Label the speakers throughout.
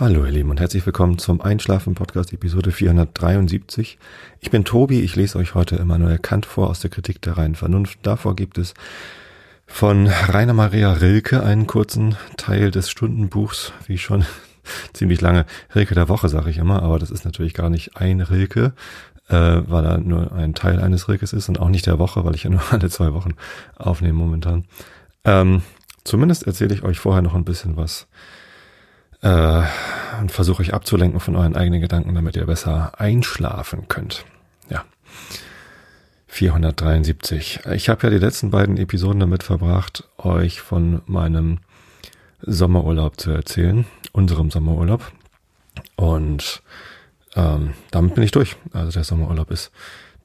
Speaker 1: Hallo ihr Lieben und herzlich willkommen zum Einschlafen Podcast Episode 473. Ich bin Tobi, ich lese euch heute Immanuel Kant vor aus der Kritik der reinen Vernunft. Davor gibt es von Rainer Maria Rilke einen kurzen Teil des Stundenbuchs, wie schon ziemlich lange Rilke der Woche, sage ich immer, aber das ist natürlich gar nicht ein Rilke, äh, weil er nur ein Teil eines Rilkes ist und auch nicht der Woche, weil ich ja nur alle zwei Wochen aufnehme momentan. Ähm, zumindest erzähle ich euch vorher noch ein bisschen was äh, und versuche euch abzulenken von euren eigenen Gedanken, damit ihr besser einschlafen könnt. Ja. 473. Ich habe ja die letzten beiden Episoden damit verbracht, euch von meinem Sommerurlaub zu erzählen, unserem Sommerurlaub. Und ähm, damit bin ich durch. Also der Sommerurlaub ist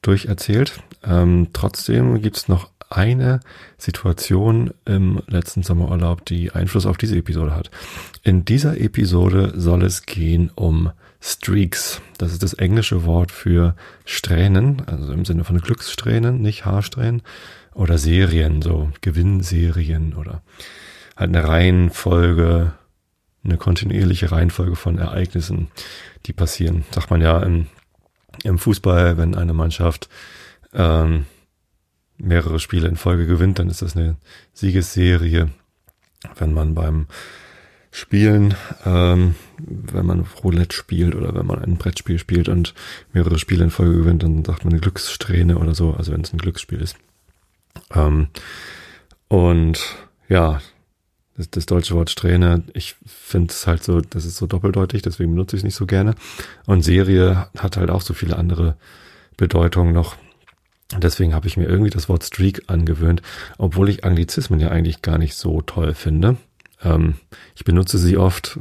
Speaker 1: durcherzählt. Ähm, trotzdem gibt's noch eine Situation im letzten Sommerurlaub, die Einfluss auf diese Episode hat. In dieser Episode soll es gehen um Streaks. Das ist das englische Wort für Strähnen, also im Sinne von Glückssträhnen, nicht Haarsträhnen oder Serien, so Gewinnserien oder halt eine Reihenfolge, eine kontinuierliche Reihenfolge von Ereignissen, die passieren. Sagt man ja im, im Fußball, wenn eine Mannschaft ähm, mehrere Spiele in Folge gewinnt, dann ist das eine Siegesserie. Wenn man beim Spielen, ähm, wenn man Roulette spielt oder wenn man ein Brettspiel spielt und mehrere Spiele in Folge gewinnt, dann sagt man eine Glückssträhne oder so, also wenn es ein Glücksspiel ist. Ähm, und ja, das, das deutsche Wort Strähne, ich finde es halt so, das ist so doppeldeutig, deswegen benutze ich es nicht so gerne. Und Serie hat halt auch so viele andere Bedeutungen noch. Deswegen habe ich mir irgendwie das Wort Streak angewöhnt, obwohl ich Anglizismen ja eigentlich gar nicht so toll finde. Ähm, ich benutze sie oft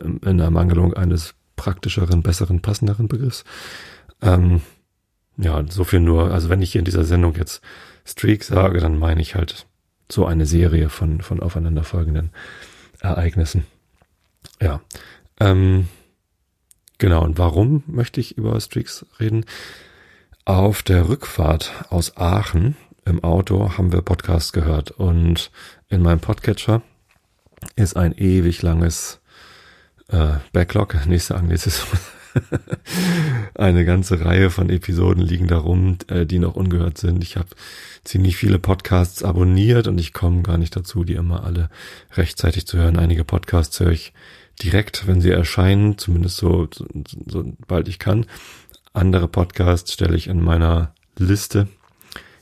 Speaker 1: in der Mangelung eines praktischeren, besseren, passenderen Begriffs. Ähm, ja, so viel nur. Also wenn ich hier in dieser Sendung jetzt Streak sage, dann meine ich halt so eine Serie von, von aufeinanderfolgenden Ereignissen. Ja. Ähm, genau. Und warum möchte ich über Streaks reden? Auf der Rückfahrt aus Aachen im Auto haben wir Podcasts gehört und in meinem Podcatcher ist ein ewig langes äh, Backlog, nächste Anglizismus. Eine ganze Reihe von Episoden liegen darum, äh, die noch ungehört sind. Ich habe ziemlich viele Podcasts abonniert und ich komme gar nicht dazu, die immer alle rechtzeitig zu hören. Einige Podcasts höre ich direkt, wenn sie erscheinen, zumindest so, so bald ich kann. Andere Podcasts stelle ich in meiner Liste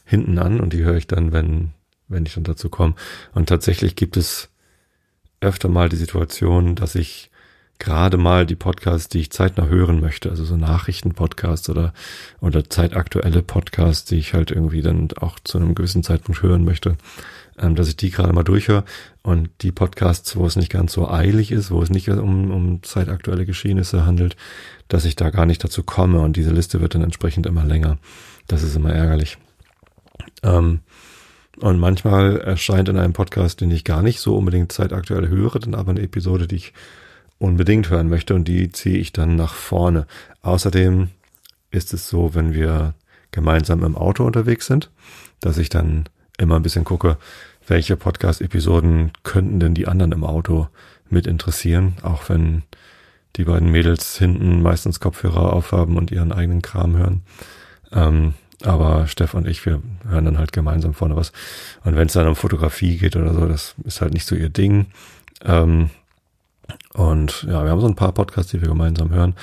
Speaker 1: hinten an und die höre ich dann, wenn, wenn ich dann dazu komme. Und tatsächlich gibt es öfter mal die Situation, dass ich gerade mal die Podcasts, die ich zeitnah hören möchte, also so Nachrichtenpodcasts oder, oder zeitaktuelle Podcasts, die ich halt irgendwie dann auch zu einem gewissen Zeitpunkt hören möchte, ähm, dass ich die gerade mal durchhöre und die Podcasts, wo es nicht ganz so eilig ist, wo es nicht um, um zeitaktuelle Geschehnisse handelt, dass ich da gar nicht dazu komme und diese Liste wird dann entsprechend immer länger. Das ist immer ärgerlich. Ähm, und manchmal erscheint in einem Podcast, den ich gar nicht so unbedingt zeitaktuell höre, dann aber eine Episode, die ich unbedingt hören möchte und die ziehe ich dann nach vorne. Außerdem ist es so, wenn wir gemeinsam im Auto unterwegs sind, dass ich dann immer ein bisschen gucke, welche Podcast-Episoden könnten denn die anderen im Auto mit interessieren, auch wenn die beiden Mädels hinten meistens Kopfhörer aufhaben und ihren eigenen Kram hören. Ähm, aber Steff und ich, wir hören dann halt gemeinsam vorne was. Und wenn es dann um Fotografie geht oder so, das ist halt nicht so ihr Ding. Ähm, und ja, wir haben so ein paar Podcasts, die wir gemeinsam hören.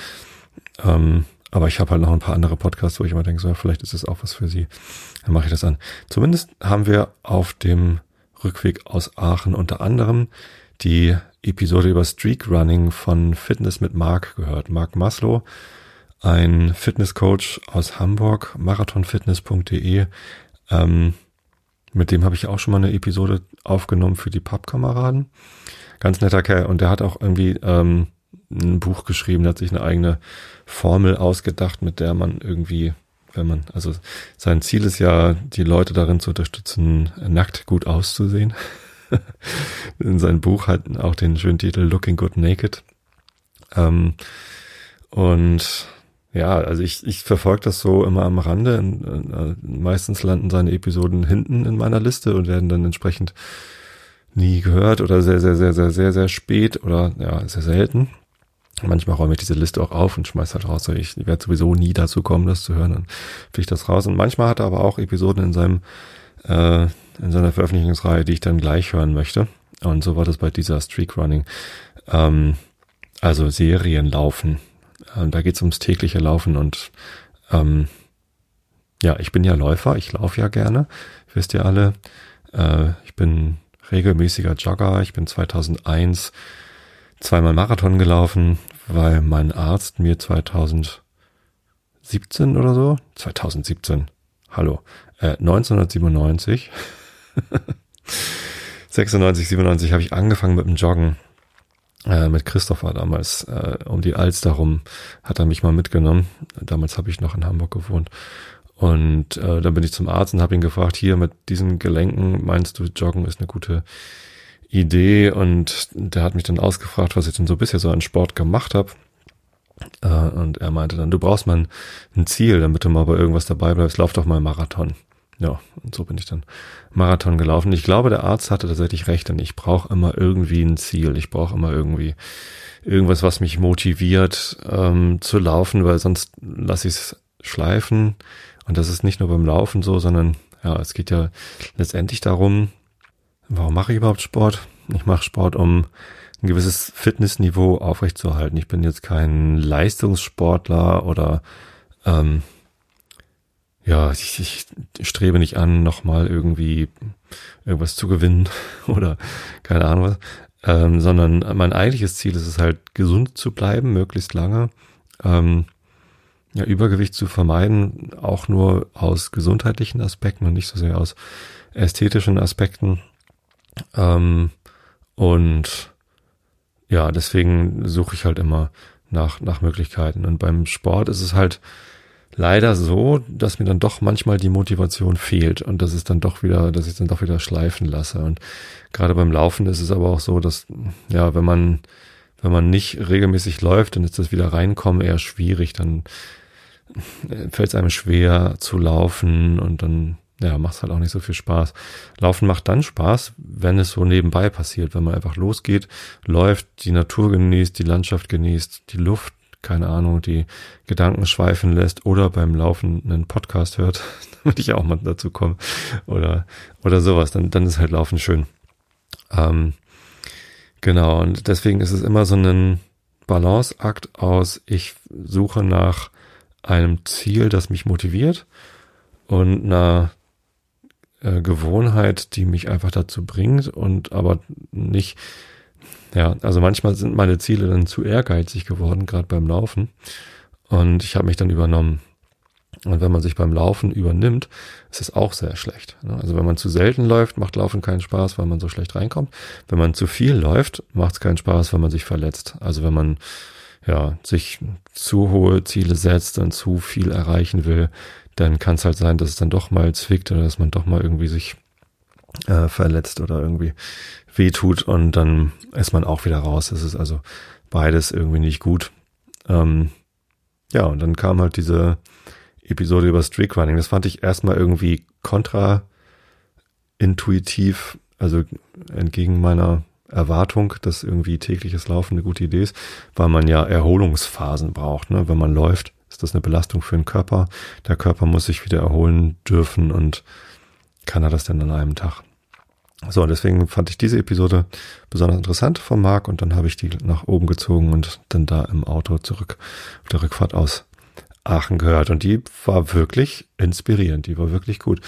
Speaker 1: Ähm, aber ich habe halt noch ein paar andere Podcasts, wo ich immer denke, so, vielleicht ist es auch was für sie. Dann mache ich das an. Zumindest haben wir auf dem Rückweg aus Aachen unter anderem die Episode über Streak Running von Fitness mit Mark gehört. Mark Maslow, ein Fitnesscoach aus Hamburg, marathonfitness.de. Ähm, mit dem habe ich auch schon mal eine Episode aufgenommen für die Pappkameraden. Ganz netter Kerl. Und der hat auch irgendwie ähm, ein Buch geschrieben, der hat sich eine eigene Formel ausgedacht, mit der man irgendwie, wenn man, also sein Ziel ist ja, die Leute darin zu unterstützen, nackt gut auszusehen. In seinem Buch hat auch den schönen Titel Looking Good Naked. Ähm, und ja, also ich, ich verfolge das so immer am Rande. Äh, meistens landen seine Episoden hinten in meiner Liste und werden dann entsprechend nie gehört oder sehr, sehr, sehr, sehr, sehr, sehr spät oder ja, sehr selten. Manchmal räume ich diese Liste auch auf und schmeiß halt raus. Ich werde sowieso nie dazu kommen, das zu hören. Dann fliegt das raus. Und manchmal hat er aber auch Episoden in seinem äh, in seiner Veröffentlichungsreihe, die ich dann gleich hören möchte. Und so war das bei dieser Streak Running. Ähm, also Serien laufen. Ähm, da geht's ums tägliche Laufen und ähm, ja, ich bin ja Läufer, ich laufe ja gerne, wisst ihr alle. Äh, ich bin regelmäßiger Jogger. Ich bin 2001 zweimal Marathon gelaufen, weil mein Arzt mir 2017 oder so, 2017, hallo, äh, 1997, 96, 97 habe ich angefangen mit dem Joggen. Äh, mit Christopher damals äh, um die Alster rum hat er mich mal mitgenommen. Damals habe ich noch in Hamburg gewohnt. Und äh, dann bin ich zum Arzt und habe ihn gefragt, hier mit diesen Gelenken, meinst du, Joggen ist eine gute Idee? Und der hat mich dann ausgefragt, was ich denn so bisher so an Sport gemacht habe. Äh, und er meinte dann, du brauchst mal ein, ein Ziel, damit du mal bei irgendwas dabei bleibst, lauf doch mal Marathon. Ja, und so bin ich dann Marathon gelaufen. Ich glaube, der Arzt hatte tatsächlich recht, denn ich brauche immer irgendwie ein Ziel. Ich brauche immer irgendwie irgendwas, was mich motiviert ähm, zu laufen, weil sonst lasse ich es schleifen und das ist nicht nur beim Laufen so, sondern ja, es geht ja letztendlich darum, warum mache ich überhaupt Sport? Ich mache Sport, um ein gewisses Fitnessniveau aufrechtzuerhalten. Ich bin jetzt kein Leistungssportler oder ähm, ja, ich, ich strebe nicht an, nochmal irgendwie irgendwas zu gewinnen oder keine Ahnung was, ähm, sondern mein eigentliches Ziel ist es halt, gesund zu bleiben, möglichst lange. Ähm, ja, Übergewicht zu vermeiden, auch nur aus gesundheitlichen Aspekten und nicht so sehr aus ästhetischen Aspekten. Ähm, und ja, deswegen suche ich halt immer nach, nach Möglichkeiten. Und beim Sport ist es halt leider so, dass mir dann doch manchmal die Motivation fehlt und das ist dann doch wieder, dass ich dann doch wieder schleifen lasse. Und gerade beim Laufen ist es aber auch so, dass, ja, wenn man, wenn man nicht regelmäßig läuft, dann ist das wieder reinkommen eher schwierig. Dann fällt es einem schwer zu laufen und dann ja, macht halt auch nicht so viel Spaß. Laufen macht dann Spaß, wenn es so nebenbei passiert, wenn man einfach losgeht, läuft, die Natur genießt, die Landschaft genießt, die Luft, keine Ahnung, die Gedanken schweifen lässt oder beim Laufen einen Podcast hört, damit ich auch mal dazu komme oder, oder sowas, dann, dann ist halt Laufen schön. Ähm, genau, und deswegen ist es immer so ein Balanceakt aus, ich suche nach einem Ziel, das mich motiviert und einer äh, Gewohnheit, die mich einfach dazu bringt und aber nicht, ja, also manchmal sind meine Ziele dann zu ehrgeizig geworden, gerade beim Laufen und ich habe mich dann übernommen. Und wenn man sich beim Laufen übernimmt, ist es auch sehr schlecht. Ne? Also wenn man zu selten läuft, macht Laufen keinen Spaß, weil man so schlecht reinkommt. Wenn man zu viel läuft, macht es keinen Spaß, weil man sich verletzt. Also wenn man ja, sich zu hohe Ziele setzt und zu viel erreichen will, dann kann es halt sein, dass es dann doch mal zwickt oder dass man doch mal irgendwie sich äh, verletzt oder irgendwie wehtut und dann ist man auch wieder raus. Es ist also beides irgendwie nicht gut. Ähm, ja, und dann kam halt diese Episode über Streakrunning. Das fand ich erstmal irgendwie kontraintuitiv, also entgegen meiner Erwartung, dass irgendwie tägliches Laufen eine gute Idee ist, weil man ja Erholungsphasen braucht. Ne? Wenn man läuft, ist das eine Belastung für den Körper. Der Körper muss sich wieder erholen dürfen und kann er das denn an einem Tag? So, deswegen fand ich diese Episode besonders interessant von Marc und dann habe ich die nach oben gezogen und dann da im Auto zurück auf der Rückfahrt aus Aachen gehört. Und die war wirklich inspirierend, die war wirklich gut.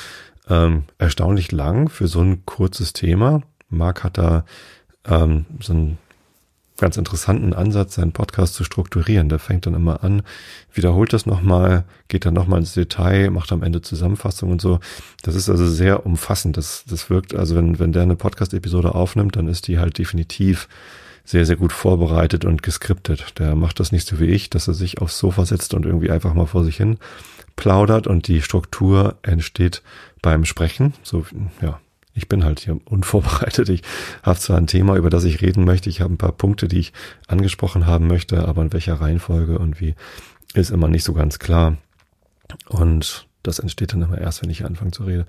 Speaker 1: Ähm, erstaunlich lang für so ein kurzes Thema. Marc hat da ähm, so einen ganz interessanten Ansatz, seinen Podcast zu strukturieren. Der fängt dann immer an, wiederholt das nochmal, geht dann nochmal ins Detail, macht am Ende Zusammenfassung und so. Das ist also sehr umfassend. Das, das wirkt, also wenn, wenn der eine Podcast-Episode aufnimmt, dann ist die halt definitiv sehr, sehr gut vorbereitet und geskriptet. Der macht das nicht so wie ich, dass er sich aufs Sofa setzt und irgendwie einfach mal vor sich hin plaudert und die Struktur entsteht beim Sprechen. So, ja, ich bin halt hier unvorbereitet. Ich habe zwar ein Thema, über das ich reden möchte. Ich habe ein paar Punkte, die ich angesprochen haben möchte, aber in welcher Reihenfolge und wie ist immer nicht so ganz klar. Und das entsteht dann immer erst, wenn ich anfange zu reden.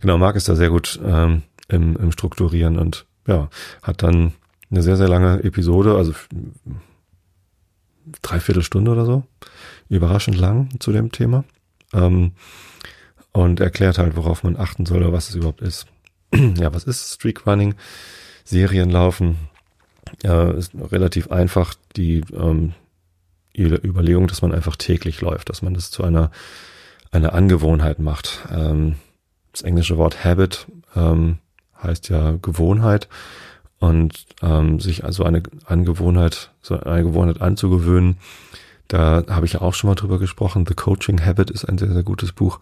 Speaker 1: Genau, Marc ist da sehr gut ähm, im, im Strukturieren und ja, hat dann eine sehr, sehr lange Episode, also dreiviertel Stunde oder so. Überraschend lang zu dem Thema. Ähm, und erklärt halt, worauf man achten soll oder was es überhaupt ist. ja, was ist Streakrunning? Serienlaufen äh, ist relativ einfach die ähm, Überlegung, dass man einfach täglich läuft, dass man das zu einer, einer Angewohnheit macht. Ähm, das englische Wort Habit ähm, heißt ja Gewohnheit und ähm, sich also eine Angewohnheit, so eine Gewohnheit anzugewöhnen. Da habe ich ja auch schon mal drüber gesprochen. The Coaching Habit ist ein sehr, sehr gutes Buch,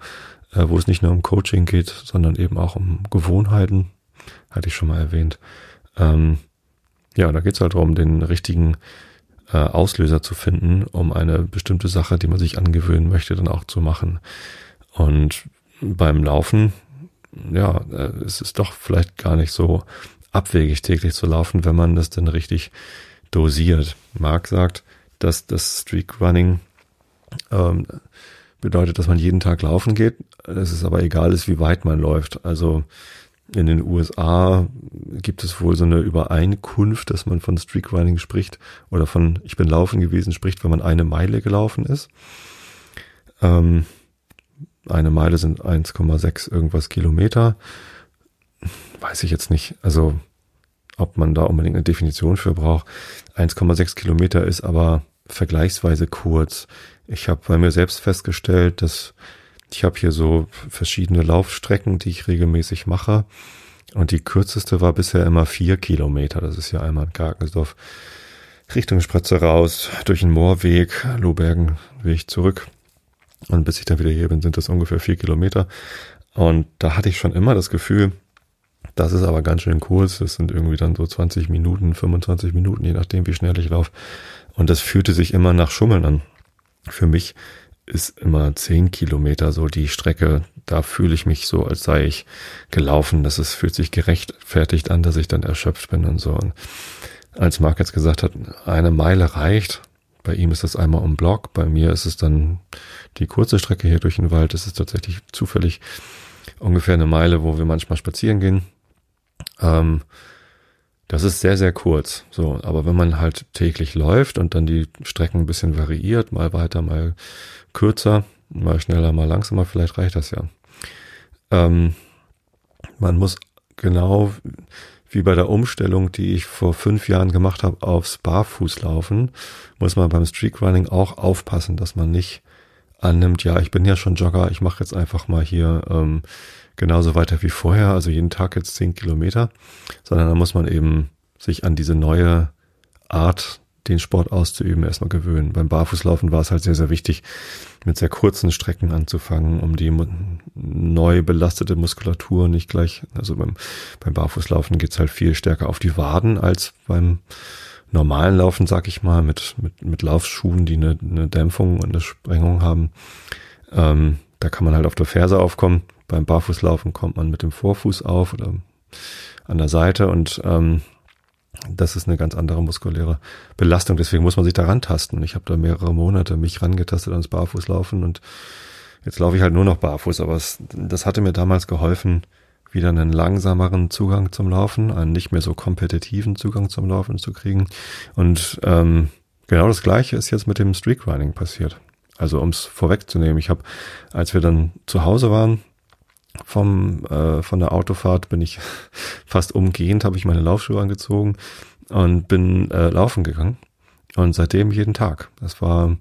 Speaker 1: äh, wo es nicht nur um Coaching geht, sondern eben auch um Gewohnheiten. Hatte ich schon mal erwähnt. Ähm, ja, da geht es halt darum, den richtigen äh, Auslöser zu finden, um eine bestimmte Sache, die man sich angewöhnen möchte, dann auch zu machen. Und beim Laufen, ja, äh, es ist doch vielleicht gar nicht so abwegig täglich zu laufen, wenn man das dann richtig dosiert. Marc sagt, dass das Streak Running ähm, bedeutet, dass man jeden Tag laufen geht. Es ist aber egal ist, wie weit man läuft. Also in den USA gibt es wohl so eine Übereinkunft, dass man von Streakrunning spricht oder von Ich bin laufen gewesen spricht, wenn man eine Meile gelaufen ist. Ähm, eine Meile sind 1,6 irgendwas Kilometer. Weiß ich jetzt nicht. Also ob man da unbedingt eine Definition für braucht. 1,6 Kilometer ist aber vergleichsweise kurz. Ich habe bei mir selbst festgestellt, dass ich habe hier so verschiedene Laufstrecken, die ich regelmäßig mache. Und die kürzeste war bisher immer vier Kilometer. Das ist ja einmal in Karkensdorf Richtung Spratze raus, durch den Moorweg, Lohbergenweg zurück. Und bis ich dann wieder hier bin, sind das ungefähr vier Kilometer. Und da hatte ich schon immer das Gefühl, das ist aber ganz schön kurz. Das sind irgendwie dann so 20 Minuten, 25 Minuten, je nachdem, wie schnell ich laufe. Und das fühlte sich immer nach Schummeln an. Für mich ist immer zehn Kilometer so die Strecke. Da fühle ich mich so, als sei ich gelaufen. Das ist, fühlt sich gerechtfertigt an, dass ich dann erschöpft bin und so. Und als Marc jetzt gesagt hat, eine Meile reicht. Bei ihm ist das einmal um Block. Bei mir ist es dann die kurze Strecke hier durch den Wald. Es ist tatsächlich zufällig ungefähr eine Meile, wo wir manchmal spazieren gehen. Ähm, das ist sehr, sehr kurz. So, aber wenn man halt täglich läuft und dann die Strecken ein bisschen variiert, mal weiter, mal kürzer, mal schneller, mal langsamer, vielleicht reicht das ja. Ähm, man muss genau wie bei der Umstellung, die ich vor fünf Jahren gemacht habe, aufs Barfußlaufen, muss man beim Streakrunning auch aufpassen, dass man nicht annimmt, ja, ich bin ja schon Jogger, ich mache jetzt einfach mal hier ähm, genauso weiter wie vorher, also jeden Tag jetzt zehn Kilometer, sondern da muss man eben sich an diese neue Art, den Sport auszuüben, erstmal gewöhnen. Beim Barfußlaufen war es halt sehr, sehr wichtig, mit sehr kurzen Strecken anzufangen, um die neu belastete Muskulatur nicht gleich, also beim, beim Barfußlaufen geht's halt viel stärker auf die Waden als beim normalen Laufen, sag ich mal, mit, mit, mit Laufschuhen, die eine, eine Dämpfung und eine Sprengung haben. Ähm, da kann man halt auf der Ferse aufkommen. Beim Barfußlaufen kommt man mit dem Vorfuß auf oder an der Seite und ähm, das ist eine ganz andere muskuläre Belastung. Deswegen muss man sich da rantasten. Ich habe da mehrere Monate mich rangetastet ans Barfußlaufen und jetzt laufe ich halt nur noch barfuß. Aber es, das hatte mir damals geholfen, wieder einen langsameren Zugang zum Laufen, einen nicht mehr so kompetitiven Zugang zum Laufen zu kriegen. Und ähm, genau das Gleiche ist jetzt mit dem Streakrunning passiert. Also um es vorwegzunehmen, ich habe, als wir dann zu Hause waren, vom äh, von der Autofahrt bin ich fast umgehend, habe ich meine Laufschuhe angezogen und bin äh, laufen gegangen. Und seitdem jeden Tag. Das war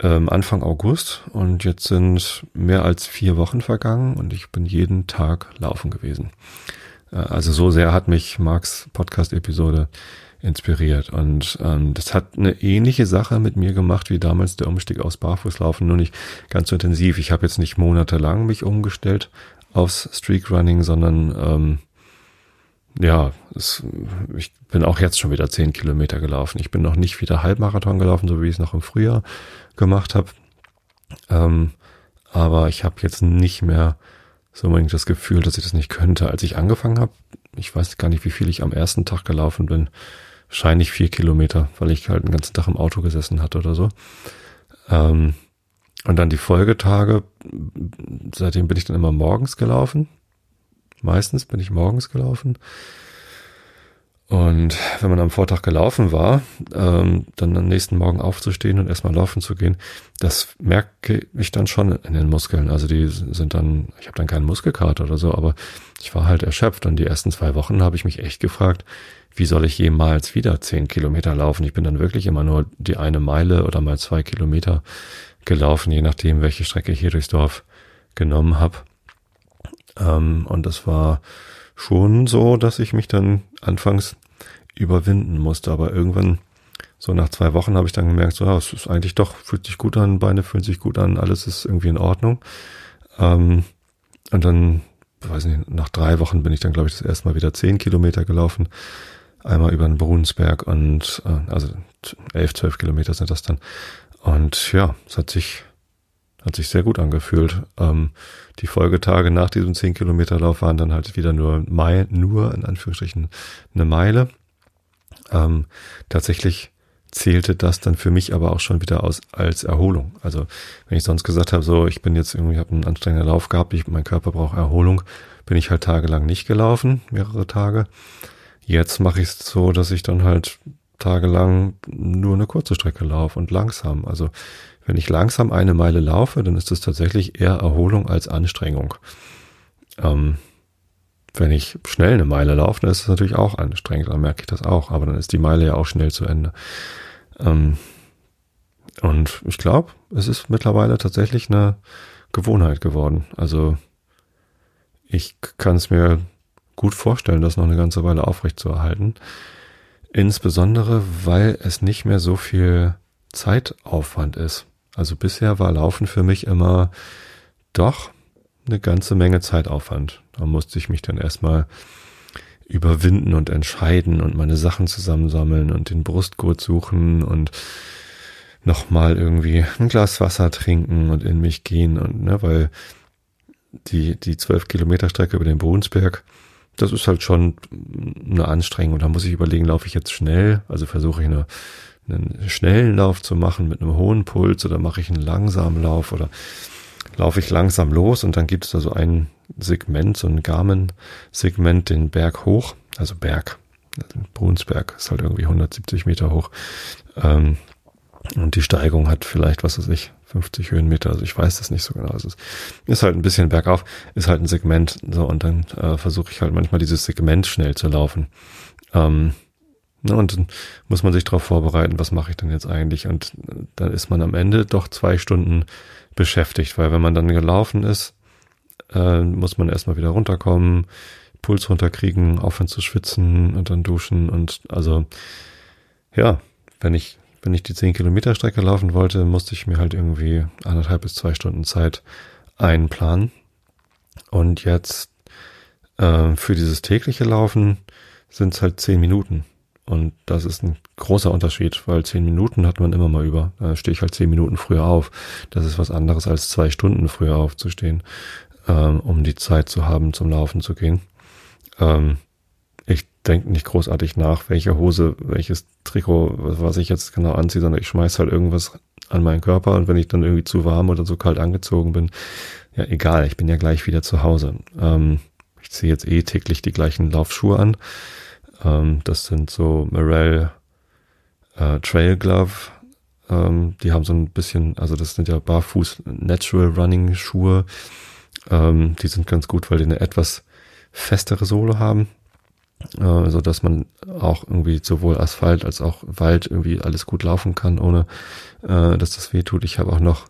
Speaker 1: ähm, Anfang August und jetzt sind mehr als vier Wochen vergangen und ich bin jeden Tag laufen gewesen. Äh, also so sehr hat mich Marks Podcast-Episode inspiriert. Und ähm, das hat eine ähnliche Sache mit mir gemacht wie damals der Umstieg aus Barfußlaufen, nur nicht ganz so intensiv. Ich habe jetzt nicht monatelang mich umgestellt aufs Streakrunning, sondern ähm, ja, es, ich bin auch jetzt schon wieder zehn Kilometer gelaufen. Ich bin noch nicht wieder Halbmarathon gelaufen, so wie ich es noch im Frühjahr gemacht habe. Ähm, aber ich habe jetzt nicht mehr so unbedingt das Gefühl, dass ich das nicht könnte. Als ich angefangen habe, ich weiß gar nicht, wie viel ich am ersten Tag gelaufen bin, wahrscheinlich vier Kilometer, weil ich halt den ganzen Tag im Auto gesessen hatte oder so. Ähm, und dann die Folgetage, seitdem bin ich dann immer morgens gelaufen. Meistens bin ich morgens gelaufen. Und wenn man am Vortag gelaufen war, ähm, dann am nächsten Morgen aufzustehen und erstmal laufen zu gehen, das merke ich dann schon in den Muskeln. Also die sind dann, ich habe dann keinen Muskelkater oder so, aber ich war halt erschöpft. Und die ersten zwei Wochen habe ich mich echt gefragt, wie soll ich jemals wieder zehn Kilometer laufen? Ich bin dann wirklich immer nur die eine Meile oder mal zwei Kilometer gelaufen, je nachdem, welche Strecke ich hier durchs Dorf genommen habe. Ähm, und das war schon so, dass ich mich dann anfangs überwinden musste. Aber irgendwann, so nach zwei Wochen, habe ich dann gemerkt, so, ja, es ist eigentlich doch, fühlt sich gut an, Beine fühlen sich gut an, alles ist irgendwie in Ordnung. Ähm, und dann, weiß nicht, nach drei Wochen bin ich dann, glaube ich, das erste Mal wieder zehn Kilometer gelaufen. Einmal über den Brunsberg und, äh, also elf, zwölf Kilometer sind das dann. Und ja, es hat sich, hat sich sehr gut angefühlt. Ähm, die Folgetage nach diesem 10 Kilometer Lauf waren dann halt wieder nur Mai, nur in Anführungsstrichen eine Meile. Ähm, tatsächlich zählte das dann für mich aber auch schon wieder aus als Erholung. Also wenn ich sonst gesagt habe, so ich bin jetzt irgendwie, habe einen anstrengenden Lauf gehabt, ich, mein Körper braucht Erholung, bin ich halt tagelang nicht gelaufen, mehrere Tage. Jetzt mache ich es so, dass ich dann halt tagelang nur eine kurze Strecke laufe und langsam. Also wenn ich langsam eine Meile laufe, dann ist das tatsächlich eher Erholung als Anstrengung. Ähm, wenn ich schnell eine Meile laufe, dann ist das natürlich auch anstrengend, dann merke ich das auch, aber dann ist die Meile ja auch schnell zu Ende. Ähm, und ich glaube, es ist mittlerweile tatsächlich eine Gewohnheit geworden. Also ich kann es mir gut vorstellen, das noch eine ganze Weile aufrecht zu erhalten. Insbesondere, weil es nicht mehr so viel Zeitaufwand ist. Also bisher war Laufen für mich immer doch eine ganze Menge Zeitaufwand. Da musste ich mich dann erstmal überwinden und entscheiden und meine Sachen zusammensammeln und den Brustgurt suchen und nochmal irgendwie ein Glas Wasser trinken und in mich gehen und ne, weil die die zwölf Kilometer Strecke über den Bohnsberg, das ist halt schon eine Anstrengung. Da muss ich überlegen, laufe ich jetzt schnell, also versuche ich eine einen schnellen Lauf zu machen mit einem hohen Puls oder mache ich einen langsamen Lauf oder laufe ich langsam los und dann gibt es da so ein Segment, so ein Garmin-Segment, den Berg hoch, also Berg, Brunsberg ist halt irgendwie 170 Meter hoch. Ähm, und die Steigung hat vielleicht, was weiß ich, 50 Höhenmeter, also ich weiß das nicht so genau. Also es ist halt ein bisschen bergauf, ist halt ein Segment, so und dann äh, versuche ich halt manchmal dieses Segment schnell zu laufen. Ähm, Ne, und dann muss man sich darauf vorbereiten, was mache ich denn jetzt eigentlich? Und äh, dann ist man am Ende doch zwei Stunden beschäftigt, weil wenn man dann gelaufen ist, äh, muss man erstmal wieder runterkommen, Puls runterkriegen, aufhören zu schwitzen und dann duschen und also ja, wenn ich wenn ich die 10 Kilometer Strecke laufen wollte, musste ich mir halt irgendwie anderthalb bis zwei Stunden Zeit einplanen. Und jetzt äh, für dieses tägliche Laufen sind es halt zehn Minuten. Und das ist ein großer Unterschied, weil zehn Minuten hat man immer mal über. Da stehe ich halt zehn Minuten früher auf. Das ist was anderes als zwei Stunden früher aufzustehen, ähm, um die Zeit zu haben, zum Laufen zu gehen. Ähm, ich denke nicht großartig nach, welche Hose, welches Trikot, was ich jetzt genau anziehe, sondern ich schmeiß halt irgendwas an meinen Körper und wenn ich dann irgendwie zu warm oder so kalt angezogen bin, ja egal, ich bin ja gleich wieder zu Hause. Ähm, ich ziehe jetzt eh täglich die gleichen Laufschuhe an ähm, das sind so Morel äh, Trail Glove. Ähm, die haben so ein bisschen, also das sind ja Barfuß Natural Running Schuhe. Ähm, die sind ganz gut, weil die eine etwas festere Sohle haben, äh, so dass man auch irgendwie sowohl Asphalt als auch Wald irgendwie alles gut laufen kann, ohne äh, dass das weh tut. Ich habe auch noch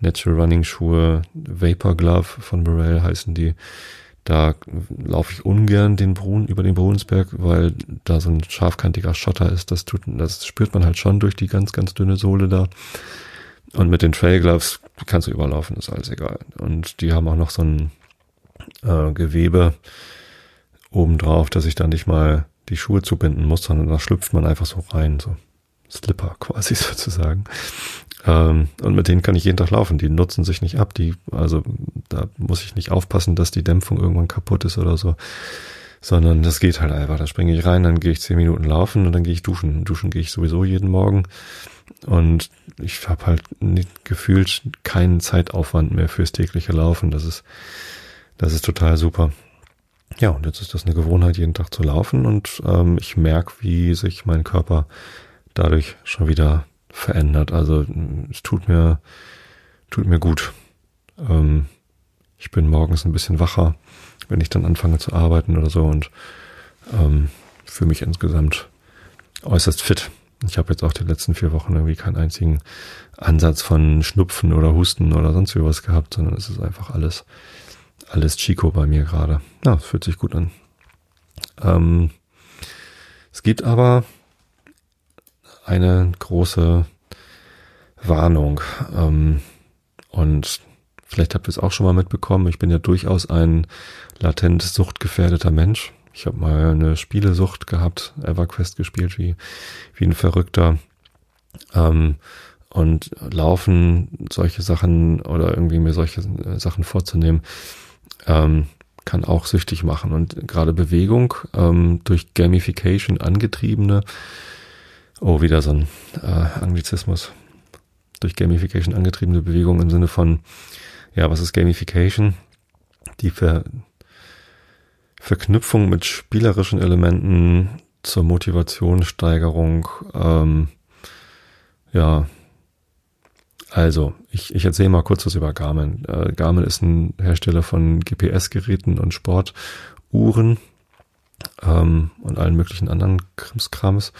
Speaker 1: Natural Running Schuhe, Vapor Glove von Morel heißen die. Da laufe ich ungern den Brun, über den Brunsberg, weil da so ein scharfkantiger Schotter ist. Das tut, das spürt man halt schon durch die ganz, ganz dünne Sohle da. Und mit den Trail Gloves kannst du überlaufen, ist alles egal. Und die haben auch noch so ein äh, Gewebe obendrauf, dass ich da nicht mal die Schuhe zubinden muss, sondern da schlüpft man einfach so rein, so Slipper quasi sozusagen. Ähm, und mit denen kann ich jeden Tag laufen. Die nutzen sich nicht ab. Die, also da muss ich nicht aufpassen, dass die Dämpfung irgendwann kaputt ist oder so. Sondern das geht halt einfach. Da springe ich rein, dann gehe ich zehn Minuten laufen und dann gehe ich duschen. Duschen gehe ich sowieso jeden Morgen. Und ich habe halt nicht gefühlt keinen Zeitaufwand mehr fürs tägliche Laufen. Das ist, das ist total super. ja, und jetzt ist das eine Gewohnheit, jeden Tag zu laufen und ähm, ich merke, wie sich mein Körper dadurch schon wieder verändert. Also es tut mir, tut mir gut. Ähm, ich bin morgens ein bisschen wacher, wenn ich dann anfange zu arbeiten oder so und ähm, fühle mich insgesamt äußerst fit. Ich habe jetzt auch die letzten vier Wochen irgendwie keinen einzigen Ansatz von Schnupfen oder Husten oder sonst was gehabt, sondern es ist einfach alles, alles Chico bei mir gerade. Ja, es fühlt sich gut an. Ähm, es gibt aber eine große Warnung. Ähm, und vielleicht habt ihr es auch schon mal mitbekommen. Ich bin ja durchaus ein latent suchtgefährdeter Mensch. Ich habe mal eine Spielesucht gehabt, EverQuest gespielt wie, wie ein Verrückter. Ähm, und laufen, solche Sachen oder irgendwie mir solche Sachen vorzunehmen, ähm, kann auch süchtig machen. Und gerade Bewegung ähm, durch Gamification angetriebene, oh, wieder so ein äh, Anglizismus, durch Gamification angetriebene Bewegung im Sinne von, ja, was ist Gamification? Die Ver Verknüpfung mit spielerischen Elementen zur Motivationssteigerung. Ähm, ja, also ich, ich erzähle mal kurz was über Garmin. Äh, Garmin ist ein Hersteller von GPS-Geräten und Sportuhren ähm, und allen möglichen anderen Krimskrams.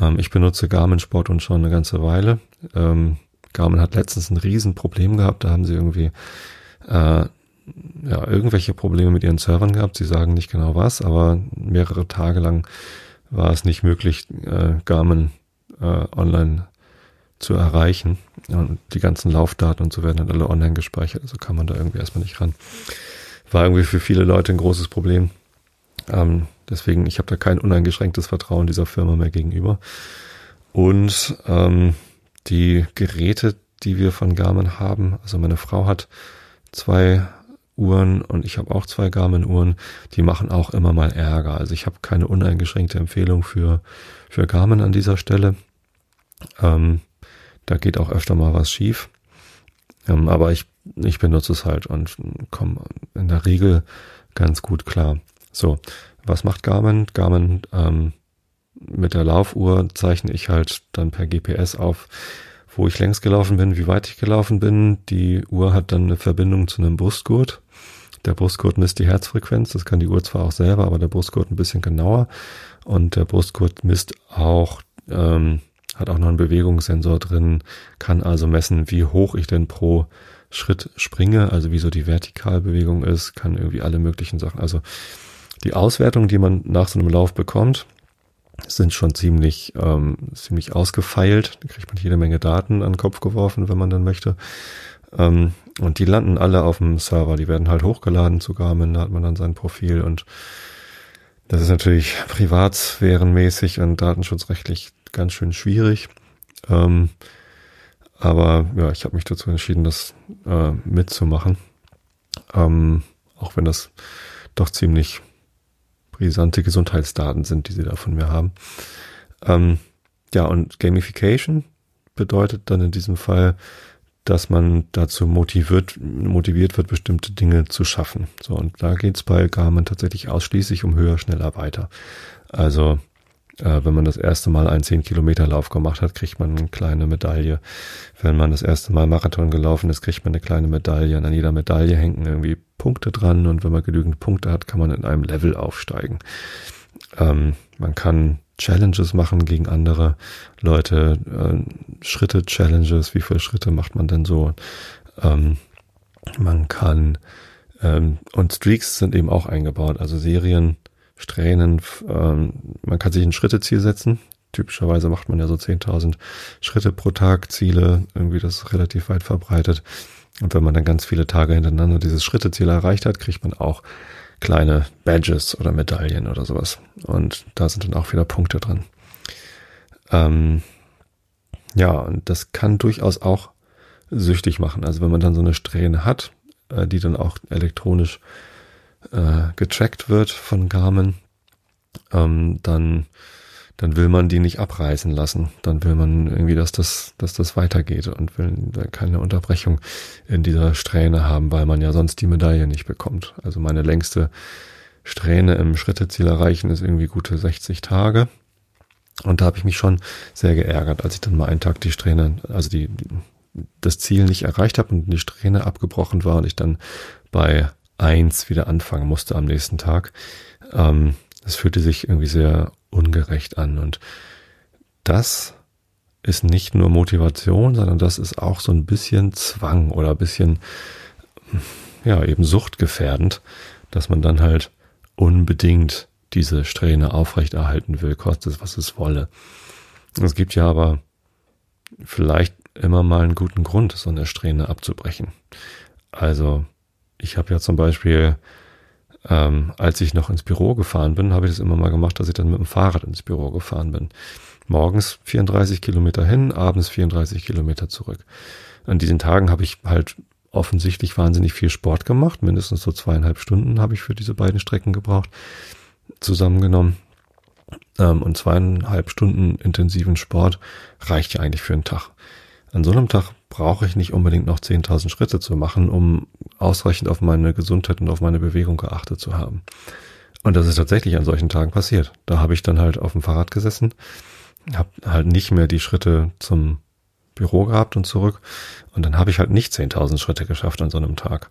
Speaker 1: Ähm, ich benutze Garmin Sport und schon eine ganze Weile. Ähm, Garmin hat letztens ein Riesenproblem gehabt. Da haben sie irgendwie äh, ja, irgendwelche Probleme mit ihren Servern gehabt. Sie sagen nicht genau was, aber mehrere Tage lang war es nicht möglich, äh, Garmin äh, online zu erreichen. Und die ganzen Laufdaten und so werden dann alle online gespeichert, also kann man da irgendwie erstmal nicht ran. War irgendwie für viele Leute ein großes Problem. Ähm, deswegen, ich habe da kein uneingeschränktes Vertrauen dieser Firma mehr gegenüber. Und ähm, die Geräte, die wir von Garmin haben, also meine Frau hat zwei Uhren und ich habe auch zwei Garmin-Uhren, die machen auch immer mal Ärger. Also ich habe keine uneingeschränkte Empfehlung für, für Garmin an dieser Stelle. Ähm, da geht auch öfter mal was schief. Ähm, aber ich, ich benutze es halt und komme in der Regel ganz gut klar. So, was macht Garmin? Garmin ähm, mit der Laufuhr zeichne ich halt dann per GPS auf, wo ich längs gelaufen bin, wie weit ich gelaufen bin. Die Uhr hat dann eine Verbindung zu einem Brustgurt. Der Brustgurt misst die Herzfrequenz, das kann die Uhr zwar auch selber, aber der Brustgurt ein bisschen genauer. Und der Brustgurt misst auch, ähm, hat auch noch einen Bewegungssensor drin, kann also messen, wie hoch ich denn pro Schritt springe, also wie so die Vertikalbewegung ist, kann irgendwie alle möglichen Sachen. Also die Auswertung, die man nach so einem Lauf bekommt, sind schon ziemlich, ähm, ziemlich ausgefeilt. Da kriegt man jede Menge Daten an den Kopf geworfen, wenn man dann möchte. Ähm, und die landen alle auf dem Server. Die werden halt hochgeladen zu Garmin, da hat man dann sein Profil und das ist natürlich privatsphärenmäßig und datenschutzrechtlich ganz schön schwierig. Ähm, aber ja, ich habe mich dazu entschieden, das äh, mitzumachen. Ähm, auch wenn das doch ziemlich brisante Gesundheitsdaten sind, die sie da von mir haben. Ähm, ja, und Gamification bedeutet dann in diesem Fall, dass man dazu motiviert, motiviert wird, bestimmte Dinge zu schaffen. So, und da geht's bei Garmin tatsächlich ausschließlich um höher, schneller, weiter. Also äh, wenn man das erste Mal einen 10-Kilometer-Lauf gemacht hat, kriegt man eine kleine Medaille. Wenn man das erste Mal Marathon gelaufen ist, kriegt man eine kleine Medaille. Und an jeder Medaille hängen irgendwie Punkte dran. Und wenn man genügend Punkte hat, kann man in einem Level aufsteigen. Ähm, man kann Challenges machen gegen andere Leute, äh, Schritte-Challenges, wie viele Schritte macht man denn so? Ähm, man kann, ähm, und Streaks sind eben auch eingebaut, also Serien, Strähnen, ähm, man kann sich ein Schritteziel setzen. Typischerweise macht man ja so 10.000 Schritte pro Tag, Ziele, irgendwie das relativ weit verbreitet. Und wenn man dann ganz viele Tage hintereinander dieses Schritteziel erreicht hat, kriegt man auch kleine Badges oder Medaillen oder sowas. Und da sind dann auch wieder Punkte drin. Ähm, ja, und das kann durchaus auch süchtig machen. Also wenn man dann so eine Strähne hat, äh, die dann auch elektronisch äh, getrackt wird von Garmin, ähm, dann dann will man die nicht abreißen lassen. Dann will man irgendwie, dass das, dass das weitergeht und will keine Unterbrechung in dieser Strähne haben, weil man ja sonst die Medaille nicht bekommt. Also meine längste Strähne im Schritteziel erreichen ist irgendwie gute 60 Tage. Und da habe ich mich schon sehr geärgert, als ich dann mal einen Tag die Strähne, also die, das Ziel nicht erreicht habe und die Strähne abgebrochen war und ich dann bei eins wieder anfangen musste am nächsten Tag. Ähm, das fühlte sich irgendwie sehr ungerecht an und das ist nicht nur Motivation, sondern das ist auch so ein bisschen Zwang oder ein bisschen, ja, eben suchtgefährdend, dass man dann halt unbedingt diese Strähne aufrechterhalten will, kostet es, was es wolle. Es gibt ja aber vielleicht immer mal einen guten Grund, so eine Strähne abzubrechen. Also, ich habe ja zum Beispiel, ähm, als ich noch ins Büro gefahren bin, habe ich das immer mal gemacht, dass ich dann mit dem Fahrrad ins Büro gefahren bin. Morgens 34 Kilometer hin, abends 34 Kilometer zurück. An diesen Tagen habe ich halt offensichtlich wahnsinnig viel Sport gemacht. Mindestens so zweieinhalb Stunden habe ich für diese beiden Strecken gebraucht, zusammengenommen. Ähm, und zweieinhalb Stunden intensiven Sport reicht ja eigentlich für einen Tag. An so einem Tag brauche ich nicht unbedingt noch 10.000 Schritte zu machen, um ausreichend auf meine Gesundheit und auf meine Bewegung geachtet zu haben. Und das ist tatsächlich an solchen Tagen passiert. Da habe ich dann halt auf dem Fahrrad gesessen, habe halt nicht mehr die Schritte zum Büro gehabt und zurück. Und dann habe ich halt nicht 10.000 Schritte geschafft an so einem Tag.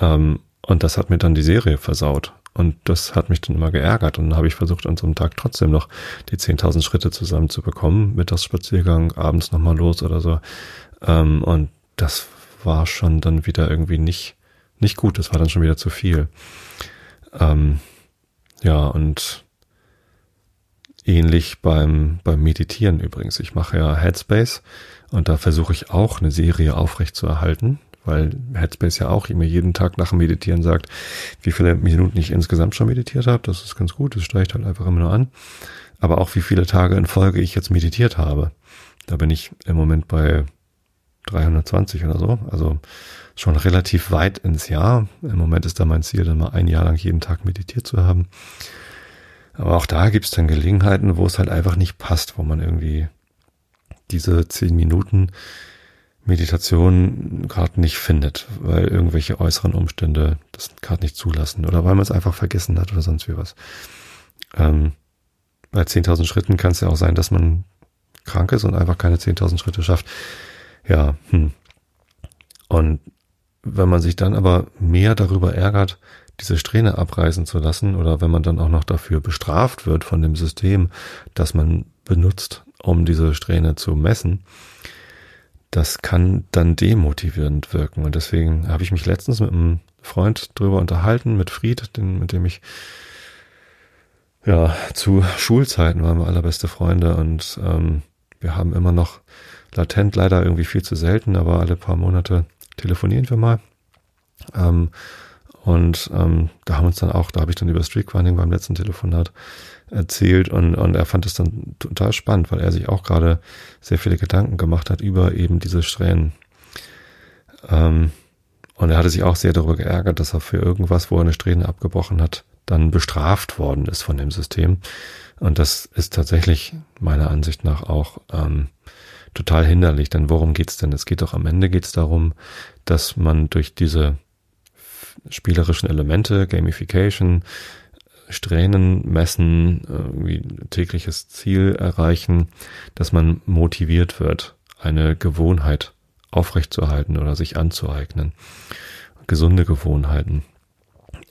Speaker 1: Ähm, und das hat mir dann die Serie versaut. Und das hat mich dann immer geärgert. Und dann habe ich versucht, an so einem Tag trotzdem noch die 10.000 Schritte zusammenzubekommen. Mittagsspaziergang, abends nochmal los oder so. Ähm, und das war schon dann wieder irgendwie nicht, nicht gut. Das war dann schon wieder zu viel. Ähm, ja, und ähnlich beim, beim Meditieren übrigens. Ich mache ja Headspace und da versuche ich auch eine Serie aufrecht zu erhalten, weil Headspace ja auch immer jeden Tag nach dem Meditieren sagt, wie viele Minuten ich insgesamt schon meditiert habe. Das ist ganz gut, das steigt halt einfach immer nur an. Aber auch wie viele Tage in Folge ich jetzt meditiert habe. Da bin ich im Moment bei 320 oder so. Also schon relativ weit ins Jahr. Im Moment ist da mein Ziel, dann mal ein Jahr lang jeden Tag meditiert zu haben. Aber auch da gibt es dann Gelegenheiten, wo es halt einfach nicht passt, wo man irgendwie diese zehn Minuten Meditation gerade nicht findet, weil irgendwelche äußeren Umstände das gerade nicht zulassen oder weil man es einfach vergessen hat oder sonst wie was. Ähm, bei 10.000 Schritten kann es ja auch sein, dass man krank ist und einfach keine 10.000 Schritte schafft. Ja, hm. Und wenn man sich dann aber mehr darüber ärgert, diese Strähne abreißen zu lassen oder wenn man dann auch noch dafür bestraft wird von dem System, das man benutzt, um diese Strähne zu messen, das kann dann demotivierend wirken. Und deswegen habe ich mich letztens mit einem Freund drüber unterhalten, mit Fried, den, mit dem ich ja zu Schulzeiten waren wir allerbeste Freunde und ähm, wir haben immer noch latent leider irgendwie viel zu selten, aber alle paar Monate telefonieren wir mal. Ähm, und ähm, da haben uns dann auch, da habe ich dann über Streakrunning beim letzten Telefonat erzählt und, und er fand es dann total spannend, weil er sich auch gerade sehr viele Gedanken gemacht hat über eben diese Strähnen. Ähm, und er hatte sich auch sehr darüber geärgert, dass er für irgendwas, wo er eine Strähne abgebrochen hat, dann bestraft worden ist von dem System. Und das ist tatsächlich meiner Ansicht nach auch ähm, total hinderlich. Denn worum geht's denn? Es geht doch am Ende geht's darum, dass man durch diese spielerischen Elemente, Gamification, Strähnen messen, irgendwie tägliches Ziel erreichen, dass man motiviert wird, eine Gewohnheit aufrechtzuerhalten oder sich anzueignen. Gesunde Gewohnheiten.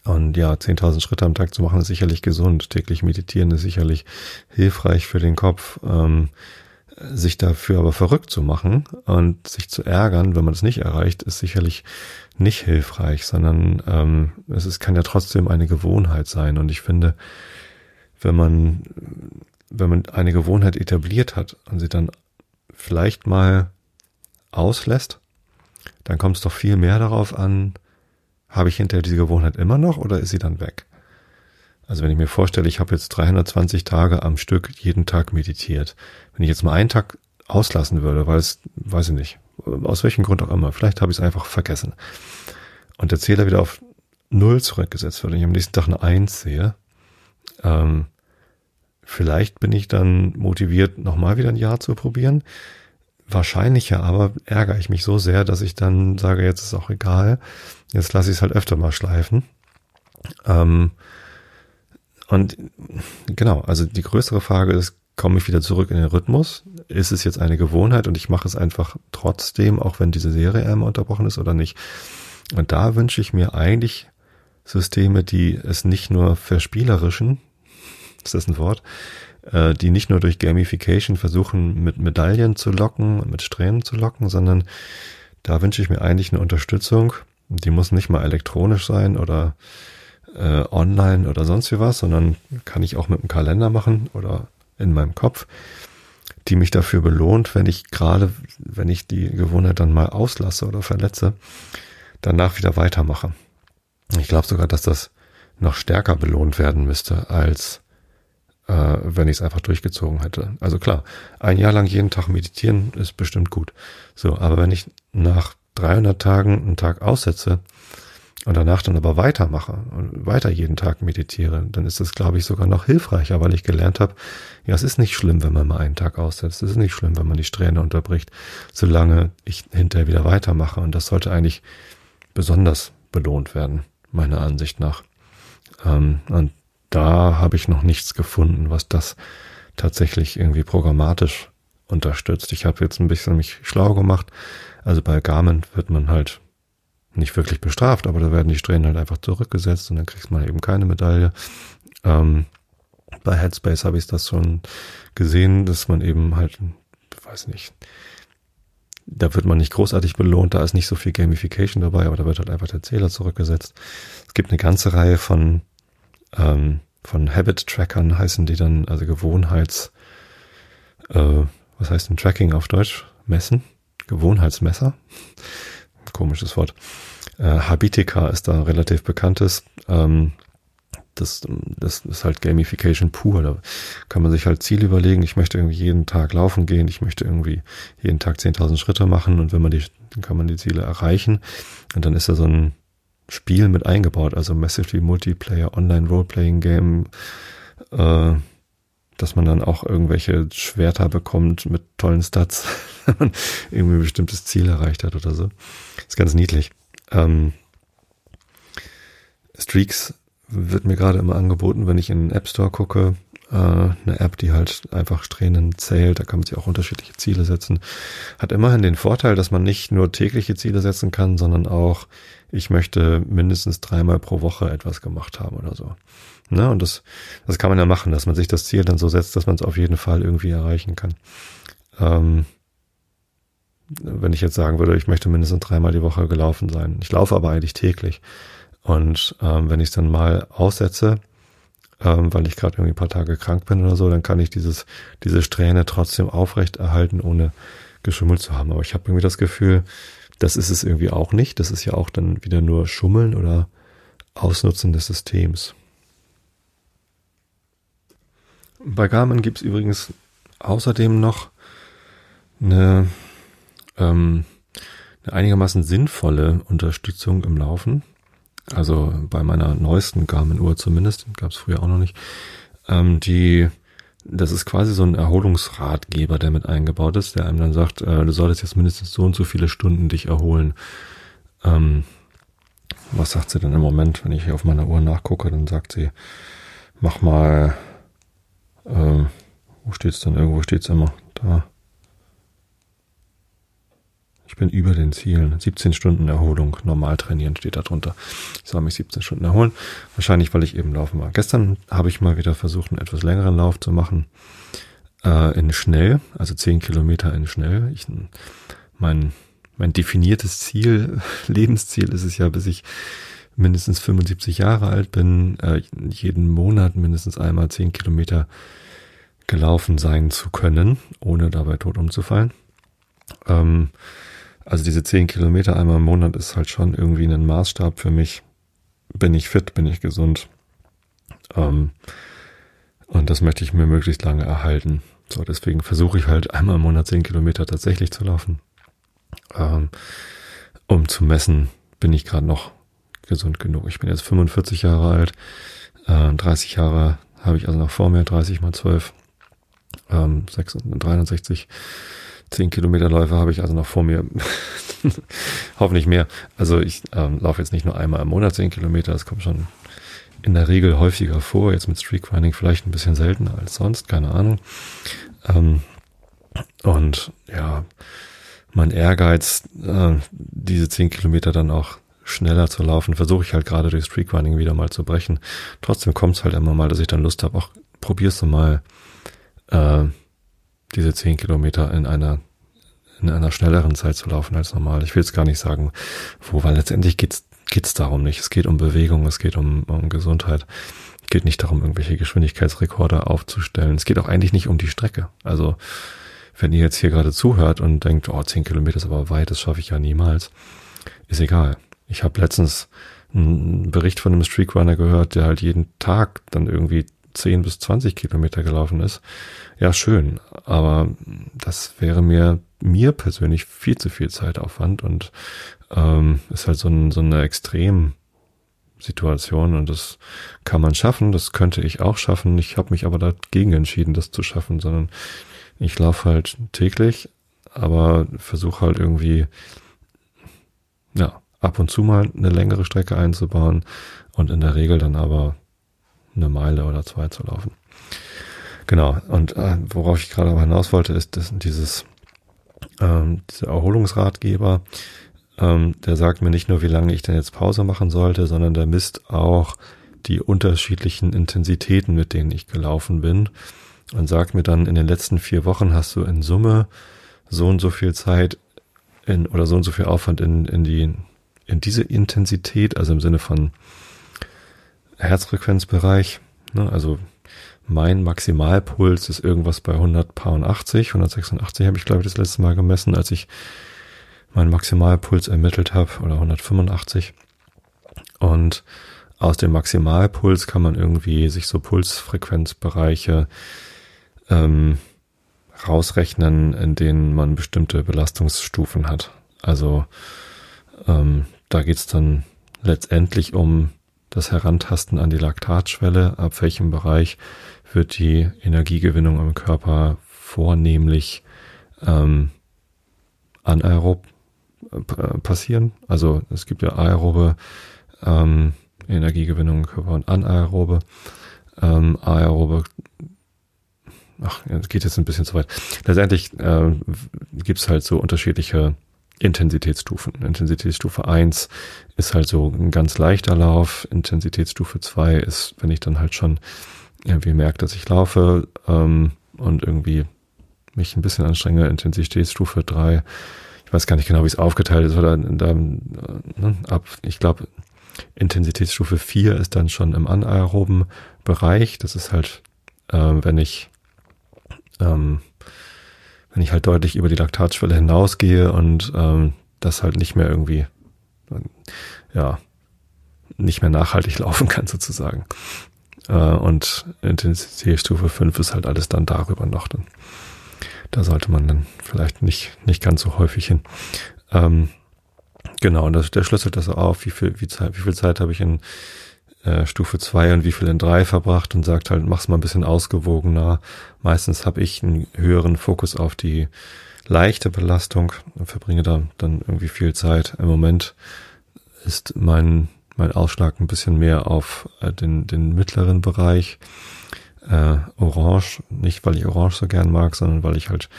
Speaker 1: Und ja, 10.000 Schritte am Tag zu machen ist sicherlich gesund. Täglich meditieren ist sicherlich hilfreich für den Kopf. Ähm, sich dafür aber verrückt zu machen und sich zu ärgern, wenn man es nicht erreicht, ist sicherlich nicht hilfreich, sondern ähm, es ist, kann ja trotzdem eine Gewohnheit sein. Und ich finde, wenn man, wenn man eine Gewohnheit etabliert hat und sie dann vielleicht mal auslässt, dann kommt es doch viel mehr darauf an, habe ich hinterher diese Gewohnheit immer noch oder ist sie dann weg? Also wenn ich mir vorstelle, ich habe jetzt 320 Tage am Stück jeden Tag meditiert. Wenn ich jetzt mal einen Tag auslassen würde, weil es, weiß ich nicht, aus welchem Grund auch immer, vielleicht habe ich es einfach vergessen. Und der Zähler wieder auf Null zurückgesetzt wird und ich am nächsten Tag eine Eins sehe, ähm, vielleicht bin ich dann motiviert, nochmal wieder ein Jahr zu probieren. Wahrscheinlicher aber ärgere ich mich so sehr, dass ich dann sage, jetzt ist auch egal, jetzt lasse ich es halt öfter mal schleifen. Ähm, und genau, also die größere Frage ist, komme ich wieder zurück in den Rhythmus? Ist es jetzt eine Gewohnheit und ich mache es einfach trotzdem, auch wenn diese Serie einmal unterbrochen ist oder nicht? Und da wünsche ich mir eigentlich Systeme, die es nicht nur verspielerischen, ist das ein Wort, äh, die nicht nur durch Gamification versuchen, mit Medaillen zu locken, mit Strähnen zu locken, sondern da wünsche ich mir eigentlich eine Unterstützung. Die muss nicht mal elektronisch sein oder äh, online oder sonst wie was, sondern kann ich auch mit einem Kalender machen oder in meinem Kopf, die mich dafür belohnt, wenn ich gerade, wenn ich die Gewohnheit dann mal auslasse oder verletze, danach wieder weitermache. Ich glaube sogar, dass das noch stärker belohnt werden müsste, als äh, wenn ich es einfach durchgezogen hätte. Also klar, ein Jahr lang jeden Tag meditieren ist bestimmt gut. So, aber wenn ich nach 300 Tagen einen Tag aussetze und danach dann aber weitermache und weiter jeden Tag meditiere, dann ist das, glaube ich, sogar noch hilfreicher, weil ich gelernt habe, ja, es ist nicht schlimm, wenn man mal einen Tag aussetzt. Es ist nicht schlimm, wenn man die Strähne unterbricht, solange ich hinterher wieder weitermache. Und das sollte eigentlich besonders belohnt werden, meiner Ansicht nach. Ähm, und da habe ich noch nichts gefunden, was das tatsächlich irgendwie programmatisch unterstützt. Ich habe jetzt ein bisschen mich schlau gemacht. Also bei Garmin wird man halt nicht wirklich bestraft, aber da werden die Strähnen halt einfach zurückgesetzt und dann kriegt man eben keine Medaille. Ähm, bei Headspace habe ich das schon gesehen, dass man eben halt, weiß nicht, da wird man nicht großartig belohnt, da ist nicht so viel Gamification dabei, aber da wird halt einfach der Zähler zurückgesetzt. Es gibt eine ganze Reihe von, ähm, von Habit-Trackern heißen die dann, also Gewohnheits, äh, was heißt denn Tracking auf Deutsch? Messen? Gewohnheitsmesser? Komisches Wort. Äh, Habitica ist da relativ bekanntes. Ähm, das, das ist halt Gamification pur. Da kann man sich halt Ziele überlegen. Ich möchte irgendwie jeden Tag laufen gehen. Ich möchte irgendwie jeden Tag 10.000 Schritte machen. Und wenn man die, dann kann man die Ziele erreichen. Und dann ist da so ein Spiel mit eingebaut. Also Massively Multiplayer Online Roleplaying Game, äh, dass man dann auch irgendwelche Schwerter bekommt mit tollen Stats, wenn man irgendwie ein bestimmtes Ziel erreicht hat oder so. ist ganz niedlich. Ähm, Streaks wird mir gerade immer angeboten, wenn ich in den App Store gucke. Äh, eine App, die halt einfach Strähnen zählt, da kann man sich auch unterschiedliche Ziele setzen. Hat immerhin den Vorteil, dass man nicht nur tägliche Ziele setzen kann, sondern auch, ich möchte mindestens dreimal pro Woche etwas gemacht haben oder so. Ne? Und das, das kann man ja machen, dass man sich das Ziel dann so setzt, dass man es auf jeden Fall irgendwie erreichen kann. Ähm, wenn ich jetzt sagen würde, ich möchte mindestens dreimal die Woche gelaufen sein. Ich laufe aber eigentlich täglich. Und ähm, wenn ich es dann mal aussetze, ähm, weil ich gerade irgendwie ein paar Tage krank bin oder so, dann kann ich dieses, diese Strähne trotzdem aufrecht erhalten, ohne geschummelt zu haben. Aber ich habe irgendwie das Gefühl, das ist es irgendwie auch nicht. Das ist ja auch dann wieder nur Schummeln oder Ausnutzen des Systems. Bei Garmin gibt's übrigens außerdem noch eine, ähm, eine einigermaßen sinnvolle Unterstützung im Laufen. Also bei meiner neuesten Garmin-Uhr zumindest, gab es früher auch noch nicht. Ähm, die, das ist quasi so ein Erholungsratgeber, der mit eingebaut ist, der einem dann sagt, äh, du solltest jetzt mindestens so und so viele Stunden dich erholen. Ähm, was sagt sie denn im Moment, wenn ich hier auf meiner Uhr nachgucke, dann sagt sie, mach mal, äh, wo steht's denn? Irgendwo steht's immer. Da. Ich bin über den Zielen. 17 Stunden Erholung, normal trainieren steht da drunter. Ich soll mich 17 Stunden erholen. Wahrscheinlich, weil ich eben laufen war. Gestern habe ich mal wieder versucht, einen etwas längeren Lauf zu machen. Äh, in schnell, also 10 Kilometer in schnell. Ich, mein, mein definiertes Ziel, Lebensziel ist es ja, bis ich mindestens 75 Jahre alt bin, äh, jeden Monat mindestens einmal 10 Kilometer gelaufen sein zu können, ohne dabei tot umzufallen. Ähm, also diese zehn Kilometer einmal im Monat ist halt schon irgendwie ein Maßstab für mich. Bin ich fit, bin ich gesund. Ähm, und das möchte ich mir möglichst lange erhalten. So, deswegen versuche ich halt einmal im Monat zehn Kilometer tatsächlich zu laufen. Ähm, um zu messen, bin ich gerade noch gesund genug. Ich bin jetzt 45 Jahre alt. Äh, 30 Jahre habe ich also noch vor mir, 30 mal 12. Ähm, 360 10 Kilometer Läufe habe ich also noch vor mir. Hoffentlich mehr. Also ich ähm, laufe jetzt nicht nur einmal im Monat 10 Kilometer, das kommt schon in der Regel häufiger vor, jetzt mit Streakrunning vielleicht ein bisschen seltener als sonst, keine Ahnung. Ähm, und ja, mein Ehrgeiz, äh, diese zehn Kilometer dann auch schneller zu laufen, versuche ich halt gerade durch Streakrunning wieder mal zu brechen. Trotzdem kommt es halt immer mal, dass ich dann Lust habe, ach, probierst du mal äh, diese zehn Kilometer in einer in einer schnelleren Zeit zu laufen als normal. Ich will jetzt gar nicht sagen, wo, weil letztendlich geht's geht's darum nicht. Es geht um Bewegung, es geht um, um Gesundheit. Es geht nicht darum, irgendwelche Geschwindigkeitsrekorde aufzustellen. Es geht auch eigentlich nicht um die Strecke. Also wenn ihr jetzt hier gerade zuhört und denkt, oh, zehn Kilometer ist aber weit, das schaffe ich ja niemals, ist egal. Ich habe letztens einen Bericht von einem Streakrunner gehört, der halt jeden Tag dann irgendwie 10 bis 20 Kilometer gelaufen ist. Ja, schön, aber das wäre mir mir persönlich viel zu viel Zeitaufwand und ähm, ist halt so, ein, so eine Extremsituation und das kann man schaffen, das könnte ich auch schaffen. Ich habe mich aber dagegen entschieden, das zu schaffen, sondern ich laufe halt täglich, aber versuche halt irgendwie, ja, ab und zu mal eine längere Strecke einzubauen und in der Regel dann aber eine Meile oder zwei zu laufen. Genau, und äh, worauf ich gerade aber hinaus wollte, ist dass dieses ähm, dieser Erholungsratgeber, ähm, der sagt mir nicht nur, wie lange ich denn jetzt Pause machen sollte, sondern der misst auch die unterschiedlichen Intensitäten, mit denen ich gelaufen bin und sagt mir dann, in den letzten vier Wochen hast du in Summe so und so viel Zeit in, oder so und so viel Aufwand in, in die, in diese Intensität, also im Sinne von Herzfrequenzbereich, ne, also mein Maximalpuls ist irgendwas bei 180, 186 habe ich glaube ich das letzte Mal gemessen, als ich meinen Maximalpuls ermittelt habe oder 185. Und aus dem Maximalpuls kann man irgendwie sich so Pulsfrequenzbereiche ähm, rausrechnen, in denen man bestimmte Belastungsstufen hat. Also ähm, da geht's dann letztendlich um das Herantasten an die Laktatschwelle, ab welchem Bereich wird die Energiegewinnung im Körper vornehmlich ähm, anaerob äh, passieren. Also es gibt ja aerobe ähm, Energiegewinnung im Körper und anaerobe. Ähm, aerobe ach, das geht jetzt ein bisschen zu weit. Letztendlich äh, gibt es halt so unterschiedliche Intensitätsstufen. Intensitätsstufe 1 ist halt so ein ganz leichter Lauf. Intensitätsstufe 2 ist, wenn ich dann halt schon irgendwie merke, dass ich laufe ähm, und irgendwie mich ein bisschen anstrenge. Intensitätsstufe 3, ich weiß gar nicht genau, wie es aufgeteilt ist, oder da, ne, ab, ich glaube, Intensitätsstufe 4 ist dann schon im anaeroben Bereich. Das ist halt, äh, wenn ich ähm, wenn ich halt deutlich über die Laktatschwelle hinausgehe und ähm, das halt nicht mehr irgendwie, ja, nicht mehr nachhaltig laufen kann sozusagen. Äh, und Intensitätsstufe 5 ist halt alles dann darüber noch. Dann, da sollte man dann vielleicht nicht, nicht ganz so häufig hin. Ähm, genau, und das, der schlüsselt das auf, wie viel, wie, Zeit, wie viel Zeit habe ich in äh, Stufe 2 und wie viel in 3 verbracht und sagt halt, mach's mal ein bisschen ausgewogener. Meistens habe ich einen höheren Fokus auf die leichte Belastung und verbringe da dann irgendwie viel Zeit. Im Moment ist mein, mein Ausschlag ein bisschen mehr auf äh, den, den mittleren Bereich. Äh, Orange, nicht weil ich Orange so gern mag, sondern weil ich halt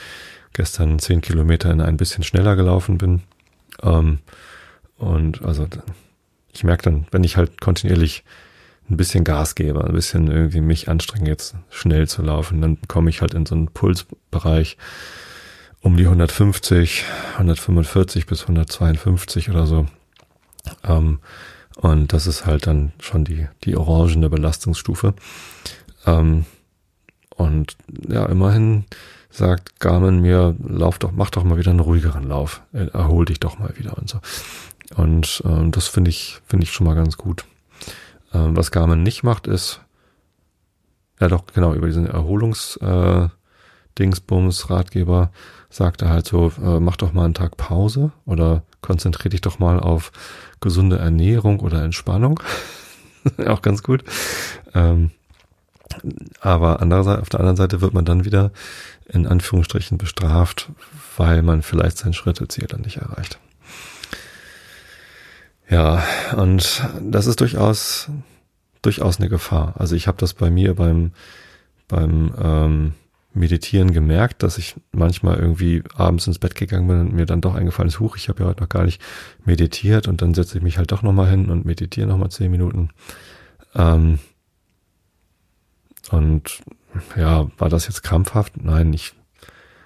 Speaker 1: gestern 10 Kilometer in ein bisschen schneller gelaufen bin. Ähm, und also ich merke dann, wenn ich halt kontinuierlich ein bisschen Gas gebe, ein bisschen irgendwie mich anstrenge, jetzt schnell zu laufen, dann komme ich halt in so einen Pulsbereich um die 150, 145 bis 152 oder so. Ähm, und das ist halt dann schon die, die orangene Belastungsstufe. Ähm, und ja, immerhin sagt Garmin mir, lauf doch, mach doch mal wieder einen ruhigeren Lauf, erhol dich doch mal wieder und so. Und äh, das finde ich, finde ich schon mal ganz gut. Äh, was Garmin nicht macht, ist, ja doch, genau, über diesen Erholungs äh, Dingsbums Ratgeber sagt er halt so, äh, mach doch mal einen Tag Pause oder konzentriere dich doch mal auf gesunde Ernährung oder Entspannung. Auch ganz gut. Ähm, aber andererseits, auf der anderen Seite wird man dann wieder in Anführungsstrichen bestraft, weil man vielleicht sein Schritteziel dann nicht erreicht. Ja, und das ist durchaus durchaus eine Gefahr. Also ich habe das bei mir beim, beim ähm, Meditieren gemerkt, dass ich manchmal irgendwie abends ins Bett gegangen bin und mir dann doch eingefallen ist, huch, ich habe ja heute noch gar nicht meditiert und dann setze ich mich halt doch nochmal hin und meditiere nochmal zehn Minuten. Ähm, und ja, war das jetzt krampfhaft? Nein, ich